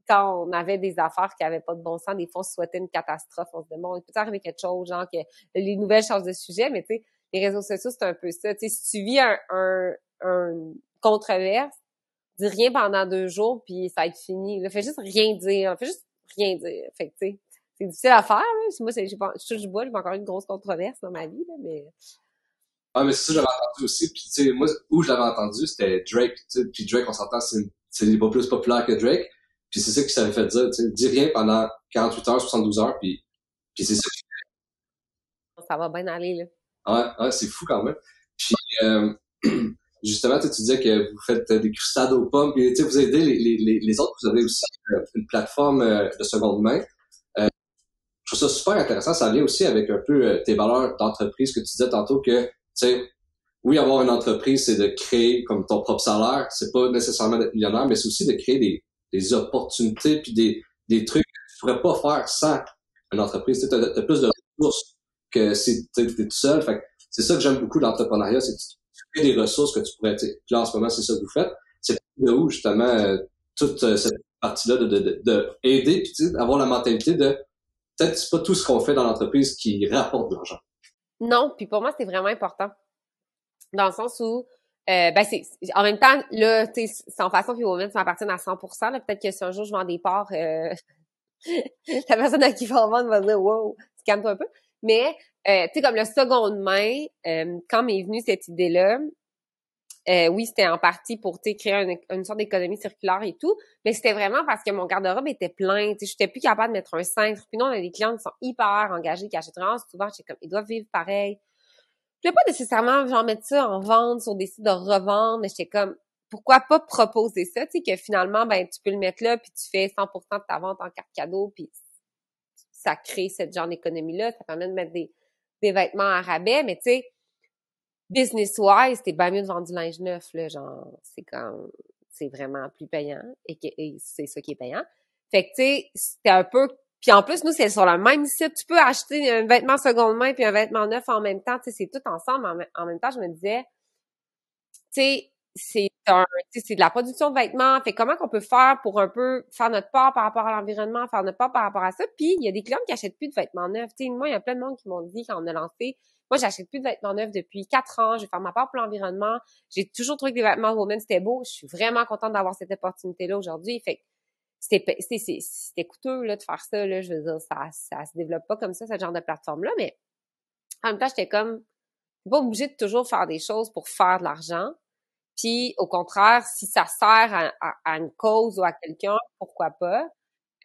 quand on avait des affaires qui avaient pas de bon sens, des fois, on se souhaitait une catastrophe. On se demande, peut arriver quelque chose, genre que les nouvelles changent de sujet, mais tu sais, les réseaux sociaux, c'est un peu ça. Tu sais, si tu vis un, un, controverse, dis rien pendant deux jours, puis ça va être fini. Là, fais juste rien dire. Fais juste rien dire. Fait que, tu sais, c'est difficile à faire. Là. Moi, j'ai je touche bois, j'ai encore une grosse controverse dans ma vie, là, mais... Ah, mais c'est ça, j'avais entendu aussi. Puis, tu sais, moi, où je l'avais entendu, c'était Drake. Sais, puis Drake, on s'entend, c'est pas plus populaire que Drake. Puis c'est ça qui s'avait fait dire, tu sais, dis rien pendant 48 heures, 72 heures, puis, puis c'est ça Ça va bien aller, là. Ouais, ouais c'est fou quand même. Puis, euh, justement, tu disais que vous faites des crustades aux pommes, puis tu sais, vous aidez les, les, les autres, vous avez aussi euh, une plateforme euh, de seconde main. je trouve ça super intéressant. Ça vient aussi avec un peu tes valeurs d'entreprise que tu disais tantôt que, tu sais, oui, avoir une entreprise, c'est de créer comme ton propre salaire. C'est pas nécessairement d'être millionnaire, mais c'est aussi de créer des, des opportunités puis des, des trucs que tu pourrais pas faire sans une entreprise. Tu as, plus de ressources que si tu es tout seul. Fait c'est ça que j'aime beaucoup l'entrepreneuriat, c'est que tu des ressources que tu pourrais, là, en ce moment, c'est ça que vous faites. C'est de où, justement, euh, toute euh, cette partie-là de, de, de, aider puis avoir la mentalité de peut-être c'est pas tout ce qu'on fait dans l'entreprise qui rapporte de l'argent. Non, puis pour moi, c'est vraiment important. Dans le sens où euh, ben c'est en même temps là tu sans façon puis Women ça m'appartient à 100% là peut-être que si un jour je vends des parts la personne à qui va vendre va dire wow calme-toi un peu mais euh, tu sais comme le seconde main euh, quand m'est venue cette idée là oui c'était en partie pour créer une, sorte d'économie circulaire et tout mais c'était vraiment parce que mon garde-robe était plein sais j'étais plus capable de mettre un cintre. Puis non on a des clients qui sont hyper engagés qui achètent vraiment souvent j'étais comme ils doivent vivre pareil. Je pas nécessairement genre mettre ça en vente sur des sites de revente, mais j'étais comme pourquoi pas proposer ça, tu sais que finalement ben tu peux le mettre là puis tu fais 100% de ta vente en carte cadeau puis ça crée cette genre d'économie là, ça permet de mettre des vêtements à rabais, mais tu sais business wise, c'était bien mieux de vendre du linge neuf là, genre c'est comme c'est vraiment plus payant et, c'est ça qui est payant. Fait que tu sais, c'était un peu puis en plus, nous, c'est sur le même site. Tu peux acheter un vêtement seconde main puis un vêtement neuf en même temps. Tu sais, c'est tout ensemble. En, même temps, je me disais, tu sais, c'est un, c'est de la production de vêtements. Fait comment qu'on peut faire pour un peu faire notre part par rapport à l'environnement, faire notre part par rapport à ça? Puis il y a des clients qui achètent plus de vêtements neufs. Sais, moi, il y a plein de monde qui m'ont dit quand on a lancé, moi, j'achète plus de vêtements neufs depuis quatre ans. Je vais faire ma part pour l'environnement. J'ai toujours trouvé que les vêtements women c'était beau. Je suis vraiment contente d'avoir cette opportunité là aujourd'hui. Fait c'était c'était coûteux là de faire ça là je veux dire ça ça se développe pas comme ça ce genre de plateforme là mais en même temps j'étais comme pas obligé de toujours faire des choses pour faire de l'argent puis au contraire si ça sert à, une cause ou à quelqu'un pourquoi pas?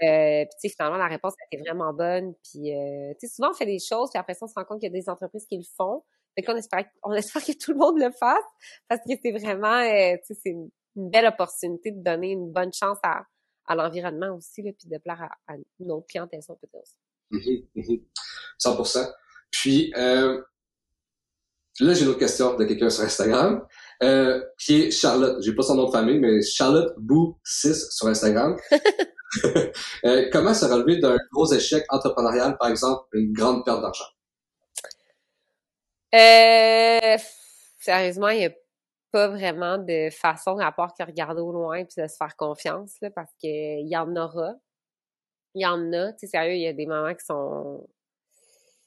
Euh, puis tu sais finalement la réponse était vraiment bonne puis euh, souvent on fait des choses puis après ça on se rend compte qu'il y a des entreprises qui le font fait qu'on espère on espère que tout le monde le fasse parce que c'est vraiment euh, c'est une, belle opportunité de donner une bonne chance à à l'environnement aussi, là, puis de plaire à, une autre clientèle, on peut dire aussi. Mm 100%. Puis, euh, là, j'ai une autre question de quelqu'un sur Instagram, euh, qui est Charlotte. J'ai pas son nom de famille, mais Charlotte Bou 6 sur Instagram. euh, comment se relever d'un gros échec entrepreneurial, par exemple, une grande perte d'argent? Euh, sérieusement, il y a pas vraiment de façon à part que regarder au loin puis de se faire confiance là, parce que il y en aura. Il y en a, tu sais sérieux, il y a des moments qui sont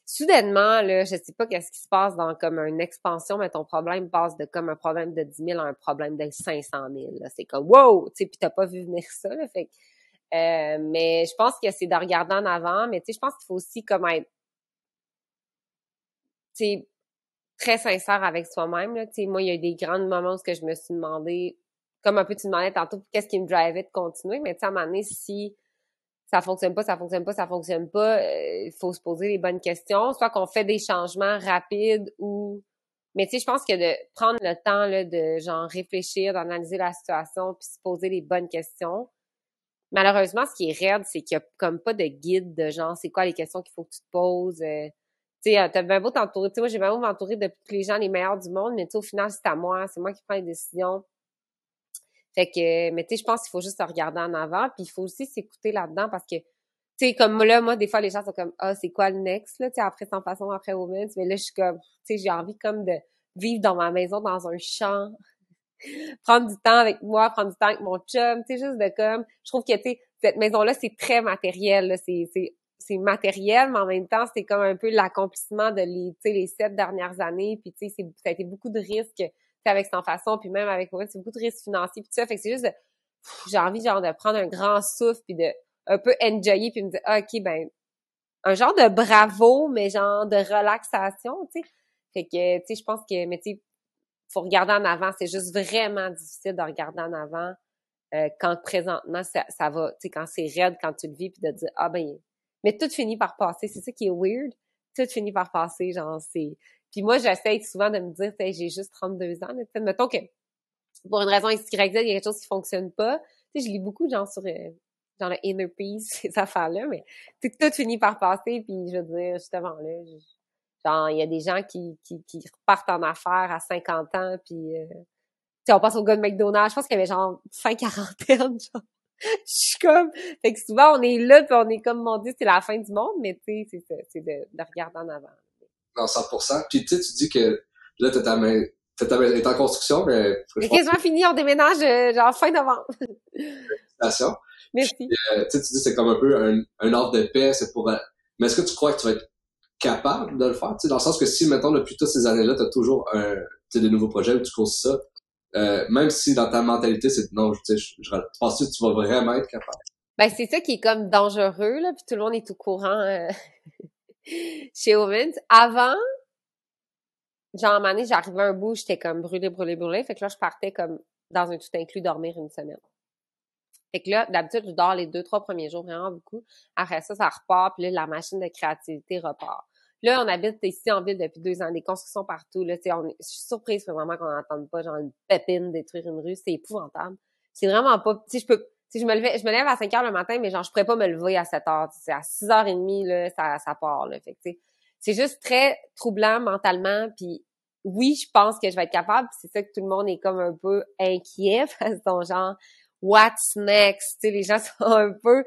soudainement là, je sais pas qu'est-ce qui se passe dans comme une expansion, mais ton problème passe de comme un problème de 10 000 à un problème de 500 000. C'est comme wow, tu sais, puis t'as pas vu venir ça. Là, fait euh, mais je pense que c'est de regarder en avant, mais tu sais, je pense qu'il faut aussi comme être, tu sais, très sincère avec soi-même. Là. moi, il y a eu des grands moments où je me suis demandé, comme un peu tu demandais tantôt, qu'est-ce qui me drivait de continuer, mais tu sais, à un moment donné, si ça fonctionne pas, ça fonctionne pas, ça fonctionne pas, euh, il faut se poser les bonnes questions, soit qu'on fait des changements rapides ou... Mais tu sais, je pense que de prendre le temps là, de genre réfléchir, d'analyser la situation, puis se poser les bonnes questions. Malheureusement, ce qui est raide, c'est qu'il y a comme pas de guide de genre c'est quoi les questions qu'il faut que tu te poses. Euh, tu sais, t'as bien beau t'entourer. Tu sais, moi, j'ai bien beau m'entourer de tous les gens les meilleurs du monde, mais tu au final, c'est à moi. C'est moi qui prends les décisions. Fait que, mais tu sais, je pense qu'il faut juste se regarder en avant, puis il faut aussi s'écouter là-dedans parce que, tu sais, comme là, moi, des fois, les gens sont comme, ah, c'est quoi le next, là, tu sais, après sans façon, après Women's, mais là, je suis comme, tu sais, j'ai envie comme de vivre dans ma maison, dans un champ, prendre du temps avec moi, prendre du temps avec mon chum, tu sais, juste de comme, je trouve que, tu sais, cette maison-là, c'est très matériel, c'est, c'est c'est matériel, mais en même temps, c'est comme un peu l'accomplissement de les, les sept dernières années. Puis, tu sais, ça a été beaucoup de risques avec son façon, puis même avec c'est beaucoup de risques financiers, puis tout ça. Fait que c'est juste j'ai envie, genre, de prendre un grand souffle, puis de un peu enjoyer, puis me dire, ah, OK, ben, un genre de bravo, mais genre de relaxation, tu sais. Fait que, tu sais, je pense que, mais tu sais, faut regarder en avant. C'est juste vraiment difficile de regarder en avant euh, quand présentement, ça, ça va, tu sais, quand c'est raide, quand tu le vis, puis de dire, ah, ben, mais tout finit par passer. C'est ça qui est weird. Tout finit par passer, genre, c'est... Puis moi, j'essaie souvent de me dire, j'ai juste 32 ans. Mais mettons que pour une raison X, Y, Z, il y a quelque chose qui fonctionne pas. Tu sais, je lis beaucoup, genre, sur euh, genre le inner peace, ces affaires-là, mais tout, tout finit par passer. Puis je veux dire, justement, là, genre, il y a des gens qui, qui, qui repartent en affaires à 50 ans, puis... Euh, on passe au gars de McDonald's, je pense qu'il y avait genre fin quarantaine, genre. je suis comme, fait que souvent on est là puis on est comme, mon dieu, c'est la fin du monde, mais tu sais, c'est c'est de, de, regarder en avant. Non, 100%. Puis tu sais, tu dis que là, t'as ta main, t'as ta main est en construction, mais... C'est quasiment fini, on déménage euh, genre fin novembre. Félicitations. Merci. Euh, tu sais, tu dis c'est comme un peu un, un ordre de paix, c'est pour... Euh, mais est-ce que tu crois que tu vas être capable de le faire? Tu sais, dans le sens que si, maintenant depuis toutes ces années-là, t'as toujours un, tu des nouveaux projets où tu courses ça, euh, même si dans ta mentalité, c'est non, je, je, je, je pense que tu vas vraiment être capable? Ben, c'est ça qui est comme dangereux, là, puis tout le monde est au courant euh, chez Owens. Avant, genre, à un moment j'arrivais un bout, j'étais comme brûlé, brûlé, brûlé. Fait que là, je partais comme dans un tout inclus dormir une semaine. Fait que là, d'habitude, je dors les deux, trois premiers jours vraiment beaucoup. Après ça, ça repart, puis là, la machine de créativité repart. Là, on habite ici en ville depuis deux ans, des constructions partout. Là, on, je suis surprise vraiment qu'on n'entende pas genre une pépine détruire une rue. C'est épouvantable. C'est vraiment pas. Si je peux. Si je me levais, je me lève à 5 heures le matin, mais genre je pourrais pas me lever à 7 heures. À 6 heures et demie là, ça, ça part. Là. Fait que, c'est juste très troublant mentalement. Puis oui, je pense que je vais être capable. C'est ça que tout le monde est comme un peu inquiet parce que genre what's next? sais, les gens sont un peu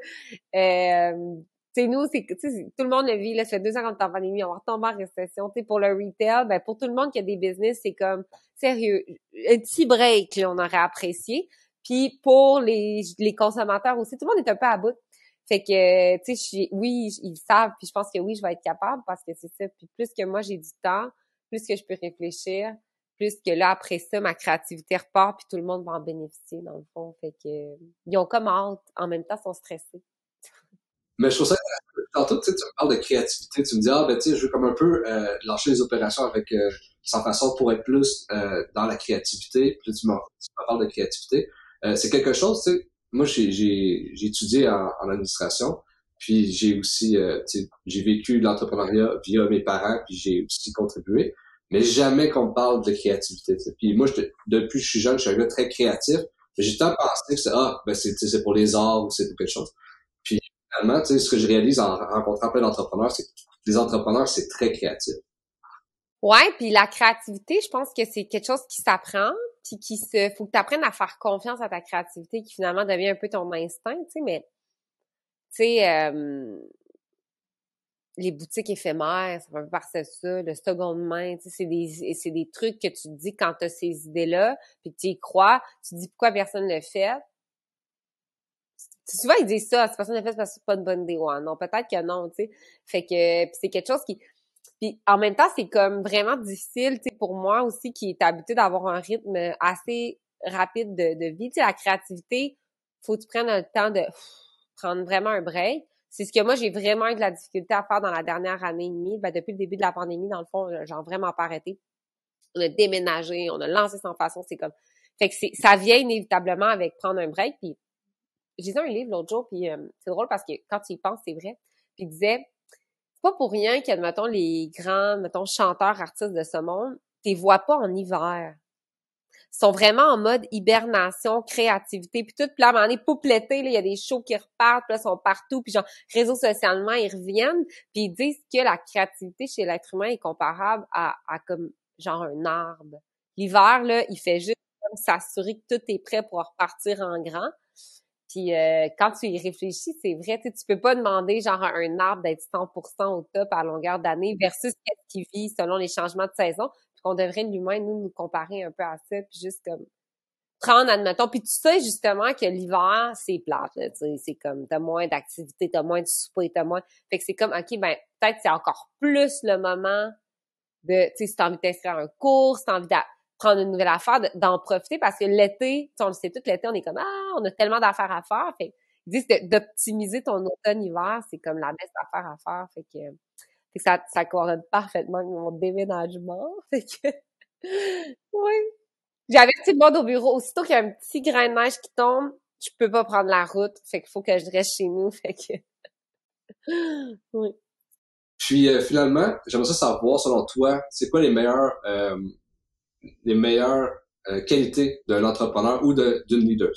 euh, c'est nous, c'est tout le monde le vit, là, ça fait deux ans qu'on est en pandémie, on va retomber en récession. sais pour le retail, ben pour tout le monde qui a des business, c'est comme sérieux, un petit break, là, on aurait apprécié. Puis pour les, les consommateurs aussi, tout le monde est un peu à bout. Fait que, tu sais, oui, ils savent, puis je pense que oui, je vais être capable parce que c'est ça. Puis plus que moi, j'ai du temps, plus que je peux réfléchir, plus que là, après ça, ma créativité repart, puis tout le monde va en bénéficier, dans le fond. Fait que, ils ont comme hâte. En même temps, ils sont stressés. Mais je trouve ça, tantôt, tu, tu me parles de créativité. Tu me dis, ah, ben, tu sais, je veux comme un peu euh, lâcher les opérations avec euh, sans façon pour être plus euh, dans la créativité. Puis tu me, parles de créativité. Euh, c'est quelque chose, tu sais, moi, j'ai, étudié en, en administration. Puis j'ai aussi, euh, j'ai vécu l'entrepreneuriat via mes parents, puis j'ai aussi contribué mais jamais qu'on parle de créativité. Puis moi, je, depuis que je suis jeune, je suis un gars très créatif. J'ai tant pensé que c'est ah, ben c'est, c'est pour les arts ou c'est pour quelque chose. Puis finalement, tu sais, ce que je réalise en rencontrant plein d'entrepreneurs, c'est que les entrepreneurs, c'est très créatif. Ouais, puis la créativité, je pense que c'est quelque chose qui s'apprend, puis faut que tu apprennes à faire confiance à ta créativité, qui finalement devient un peu ton instinct, tu sais, mais tu sais, euh, les boutiques éphémères, ça fait partie ça, le second main, tu sais, c'est des, c'est des trucs que tu te dis quand tu as ces idées-là, puis tu y crois, tu te dis pourquoi personne ne le fait. Souvent, ils disent ça, si personne ne le fait, parce que c'est pas une bonne idée. Ouais, non, peut-être que non, tu sais. Fait que, c'est quelque chose qui... Puis en même temps, c'est comme vraiment difficile, tu sais, pour moi aussi, qui est habitué d'avoir un rythme assez rapide de, de vie. Tu sais, la créativité, faut que tu prennes le temps de prendre vraiment un break c'est ce que moi, j'ai vraiment eu de la difficulté à faire dans la dernière année et demie. Ben, depuis le début de la pandémie, dans le fond, j'ai vraiment pas arrêté. On a déménagé, on a lancé sans façon, c'est comme... Fait que ça vient inévitablement avec prendre un break. Puis j'ai lu un livre l'autre jour, puis euh, c'est drôle parce que quand tu y penses, c'est vrai. Puis il disait, pas pour rien que, mettons, les grands, mettons, chanteurs, artistes de ce monde, tu les vois pas en hiver sont vraiment en mode hibernation, créativité, puis tout, puis là, à un moment donné, il y a des shows qui repartent, puis là, sont partout, puis genre, réseaux socialement, ils reviennent, puis ils disent que la créativité chez l'être humain est comparable à, comme, genre, un arbre. L'hiver, là, il fait juste comme s'assurer que tout est prêt pour repartir en grand. Puis euh, quand tu y réfléchis, c'est vrai, tu peux pas demander genre à un arbre d'être 100% au top à longueur d'année versus qu'est-ce qui vit selon les changements de saison qu'on devrait l'humain nous nous comparer un peu à ça puis juste comme prendre admettons puis tu sais justement que l'hiver c'est plate tu sais c'est comme t'as moins d'activité t'as moins de souper t'as moins fait que c'est comme ok ben peut-être c'est encore plus le moment de tu sais si t'as envie à un cours si t'as envie prendre une nouvelle affaire d'en profiter parce que l'été on le sait tout l'été on est comme ah on a tellement d'affaires à faire fait ils disent d'optimiser ton automne hiver c'est comme la best affaire à faire fait que ça, ça coordonne parfaitement mon déménagement. Fait que, oui. J'avais tout le monde au bureau. Aussitôt qu'il y a un petit grain de neige qui tombe, je peux pas prendre la route. Fait qu'il faut que je reste chez nous. Fait que, oui. Puis euh, finalement, j'aimerais savoir, selon toi, c'est quoi les meilleures, euh, les meilleures euh, qualités d'un entrepreneur ou d'une leader?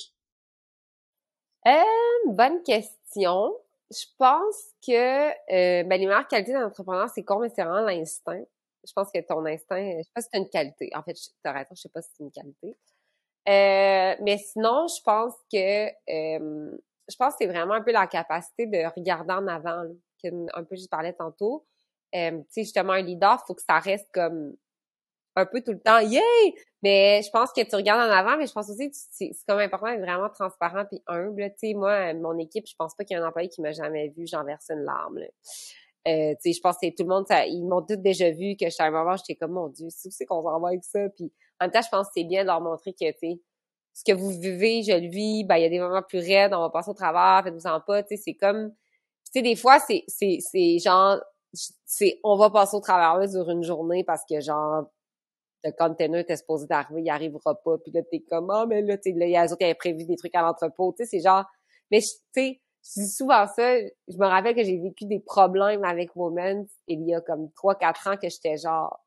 Euh, bonne question je pense que euh, ben, les meilleures qualités d'un entrepreneur, c'est mais c'est vraiment l'instinct. Je pense que ton instinct, je sais pas si c'est une qualité. En fait, t'as raison, je sais pas si c'est une qualité. Euh, mais sinon, je pense que euh, je pense que c'est vraiment un peu la capacité de regarder en avant, un peu je parlais tantôt. Tu sais, justement, un leader, faut que ça reste comme un peu tout le temps, yay! Mais je pense que tu regardes en avant, mais je pense aussi que c'est comme important d'être vraiment transparent puis humble. Tu sais, moi, mon équipe, je pense pas qu'il y ait un employé qui m'a jamais vu, j'en verse une larme. Euh, tu sais, je pense que tout le monde, ça, ils m'ont tous déjà vu que j'étais à un moment, j'étais comme, mon Dieu, c'est c'est qu'on s'en va avec ça? Puis en même temps, je pense que c'est bien de leur montrer que, tu sais, ce que vous vivez, je le vis, ben, il y a des moments plus raides, on va passer au travers, faites-vous en pas, tu sais, c'est comme, tu sais, des fois, c'est, c'est, c'est genre, c'est, on va passer au travers sur une journée parce que, genre, le container était supposé d'arriver, il arrivera pas, puis là, t'es comme, ah, mais là, tu sais, il y a qui avaient prévu des trucs à l'entrepôt, tu sais, c'est genre, mais tu sais, je dis souvent ça, je me rappelle que j'ai vécu des problèmes avec Women il y a comme trois, quatre ans que j'étais genre,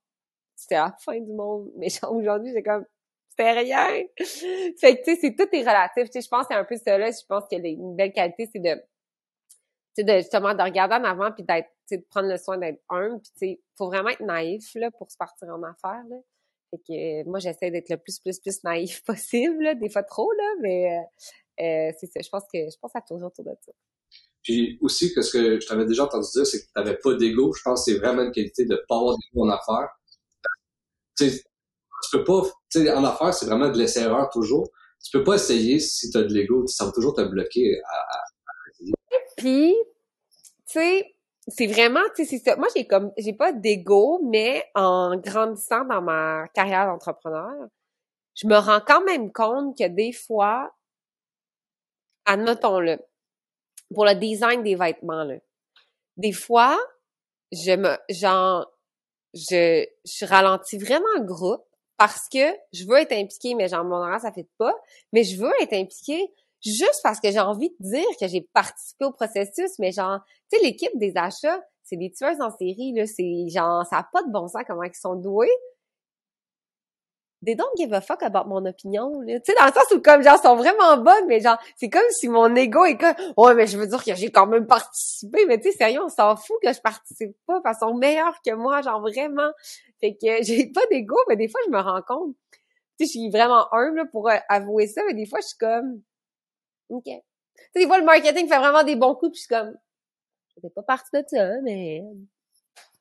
c'était la fin du monde, mais genre, aujourd'hui, j'ai comme, c'était rien. fait que, tu sais, c'est tout est relatif, tu sais, je pense que c'est un peu ça là, je pense que une belle qualité, c'est de, tu sais, de justement de regarder en avant puis d'être, tu sais, de prendre le soin d'être humble puis tu sais, faut vraiment être naïf là pour se partir en affaires là. Fait que euh, moi, j'essaie d'être le plus, plus, plus naïf possible, des fois trop, là, mais euh, euh, c'est ça. Je pense que je pense à tourner autour de ça. Puis aussi, que ce que je t'avais déjà entendu dire, c'est que tu n'avais pas d'ego. Je pense que c'est vraiment une qualité de pas avoir d'ego en affaires. Tu sais, tu peux pas, tu sais, en affaires, c'est vraiment de laisser erreur toujours. Tu peux pas essayer si tu as de l'ego. Ça va toujours te bloquer à, Puis, tu sais, c'est vraiment, tu sais, c'est ça. Moi, j'ai comme, j'ai pas d'ego, mais en grandissant dans ma carrière d'entrepreneur, je me rends quand même compte que des fois, admettons-le, pour le design des vêtements, là, des fois, je me, genre, je, je ralentis vraiment le groupe parce que je veux être impliquée, mais genre, mon horaire, ça fait pas, mais je veux être impliquée juste parce que j'ai envie de dire que j'ai participé au processus, mais genre, tu sais, l'équipe des achats, c'est des tueuses en série, là, c'est genre, ça a pas de bon sens comment ils sont doués. They don't give a fuck about mon opinion, Tu sais, dans le sens où, comme, genre, sont vraiment bonnes, mais genre, c'est comme si mon ego est comme, ouais, mais je veux dire que j'ai quand même participé, mais tu sais, sérieux, on s'en fout que je participe pas, parce qu'ils sont meilleurs que moi, genre, vraiment. Fait que j'ai pas d'ego, mais des fois, je me rends compte. Tu sais, je suis vraiment humble pour euh, avouer ça, mais des fois, je suis comme, OK. Tu sais, des fois, le marketing fait vraiment des bons coups, puis je suis comme, je pas partie de ça, mais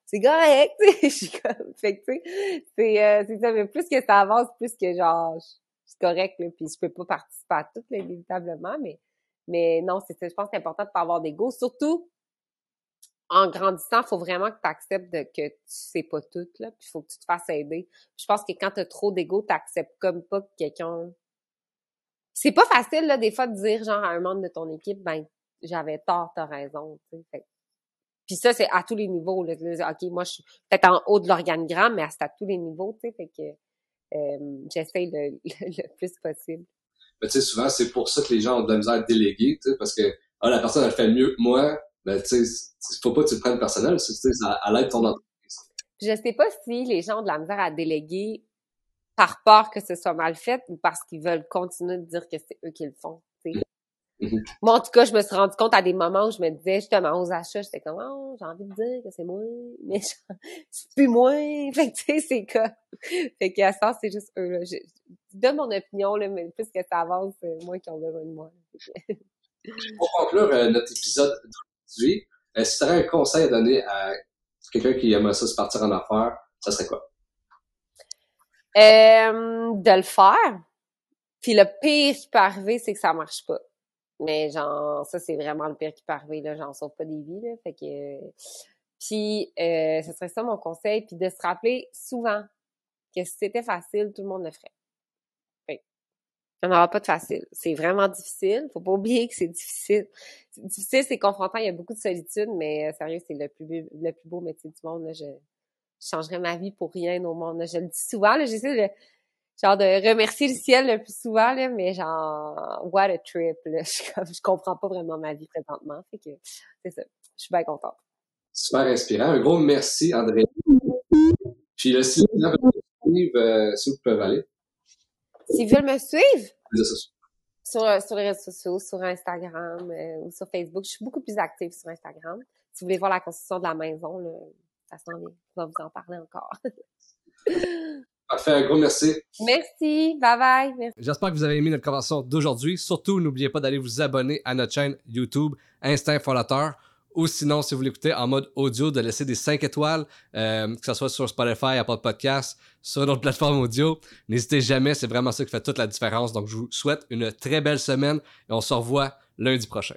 c'est correct, je suis comme, fait que, tu sais, c'est, euh, c'est ça, mais plus que ça avance, plus que genre, c'est correct, là, puis je peux pas participer à tout, inévitablement, mais, mais non, c'est je pense que c'est important de pas avoir d'ego, surtout, en grandissant, faut vraiment que tu acceptes que tu sais pas tout, là, puis faut que tu te fasses aider. je pense que quand tu as trop d'ego, tu acceptes comme pas que quelqu'un c'est pas facile, là, des fois, de dire, genre, à un membre de ton équipe, ben, j'avais tort, t'as raison, tu sais. Puis ça, c'est à tous les niveaux, là. OK, moi, je suis peut-être en haut de l'organigramme, mais c'est à tous les niveaux, tu sais. Fait que euh, j'essaye le, le, plus possible. Mais tu sais, souvent, c'est pour ça que les gens ont de la misère à déléguer, tu sais, parce que ah, la personne, elle fait mieux que moi, ben, tu sais, faut pas que tu le prennes personnel, tu sais, à, l'aide de ton entreprise. Je sais pas si les gens ont de la misère à déléguer par peur que ce soit mal fait ou parce qu'ils veulent continuer de dire que c'est eux qui le font. Mm-hmm. Moi, en tout cas, je me suis rendu compte à des moments où je me disais justement aux achats, j'étais comme oh, j'ai envie de dire que c'est moi, mais c'est plus moi. Fait que tu sais, c'est quoi. Fait qu'à ça, c'est juste eux. Là. Je, donne mon opinion, là, mais plus que ça avance, c'est moi qui ont besoin de moi. Pour conclure euh, notre épisode d'aujourd'hui, euh, si tu aurais un conseil à donner à quelqu'un qui aimerait ça se partir en affaires, ça serait quoi? Euh, de le faire. Puis le pire qui peut arriver, c'est que ça marche pas. Mais genre, ça, c'est vraiment le pire qui peut arriver, là. J'en sauve pas des vies, là. Fait que... Puis, euh, ce serait ça mon conseil. Puis de se rappeler souvent que si c'était facile, tout le monde le ferait. Il n'y en aura pas de facile. C'est vraiment difficile. Faut pas oublier que c'est difficile. C'est difficile, c'est confrontant. Il y a beaucoup de solitude, mais euh, sérieux, c'est le plus, le plus beau métier du monde. Là. Je changerais ma vie pour rien au monde. Je le dis souvent, j'essaie de genre de remercier le ciel le plus souvent, là, mais genre what a trip. Là. Je, comprends pas vraiment ma vie présentement. Fait que c'est ça. Je suis bien contente. Super inspirant. Un gros merci, André. Puis là, si les gens veulent me suivre, euh, si vous pouvez aller. S'ils veulent me suivre? Sur, euh, sur les réseaux sociaux, sur Instagram euh, ou sur Facebook. Je suis beaucoup plus active sur Instagram. Si vous voulez voir la construction de la maison, là, on va vous en parler encore. Parfait, un gros merci. Merci, bye bye. J'espère que vous avez aimé notre conversation d'aujourd'hui. Surtout, n'oubliez pas d'aller vous abonner à notre chaîne YouTube Instinct Fondateur. Ou sinon, si vous l'écoutez en mode audio, de laisser des 5 étoiles, euh, que ce soit sur Spotify, Apple Podcast, sur notre plateforme audio. N'hésitez jamais, c'est vraiment ça qui fait toute la différence. Donc, je vous souhaite une très belle semaine et on se revoit lundi prochain.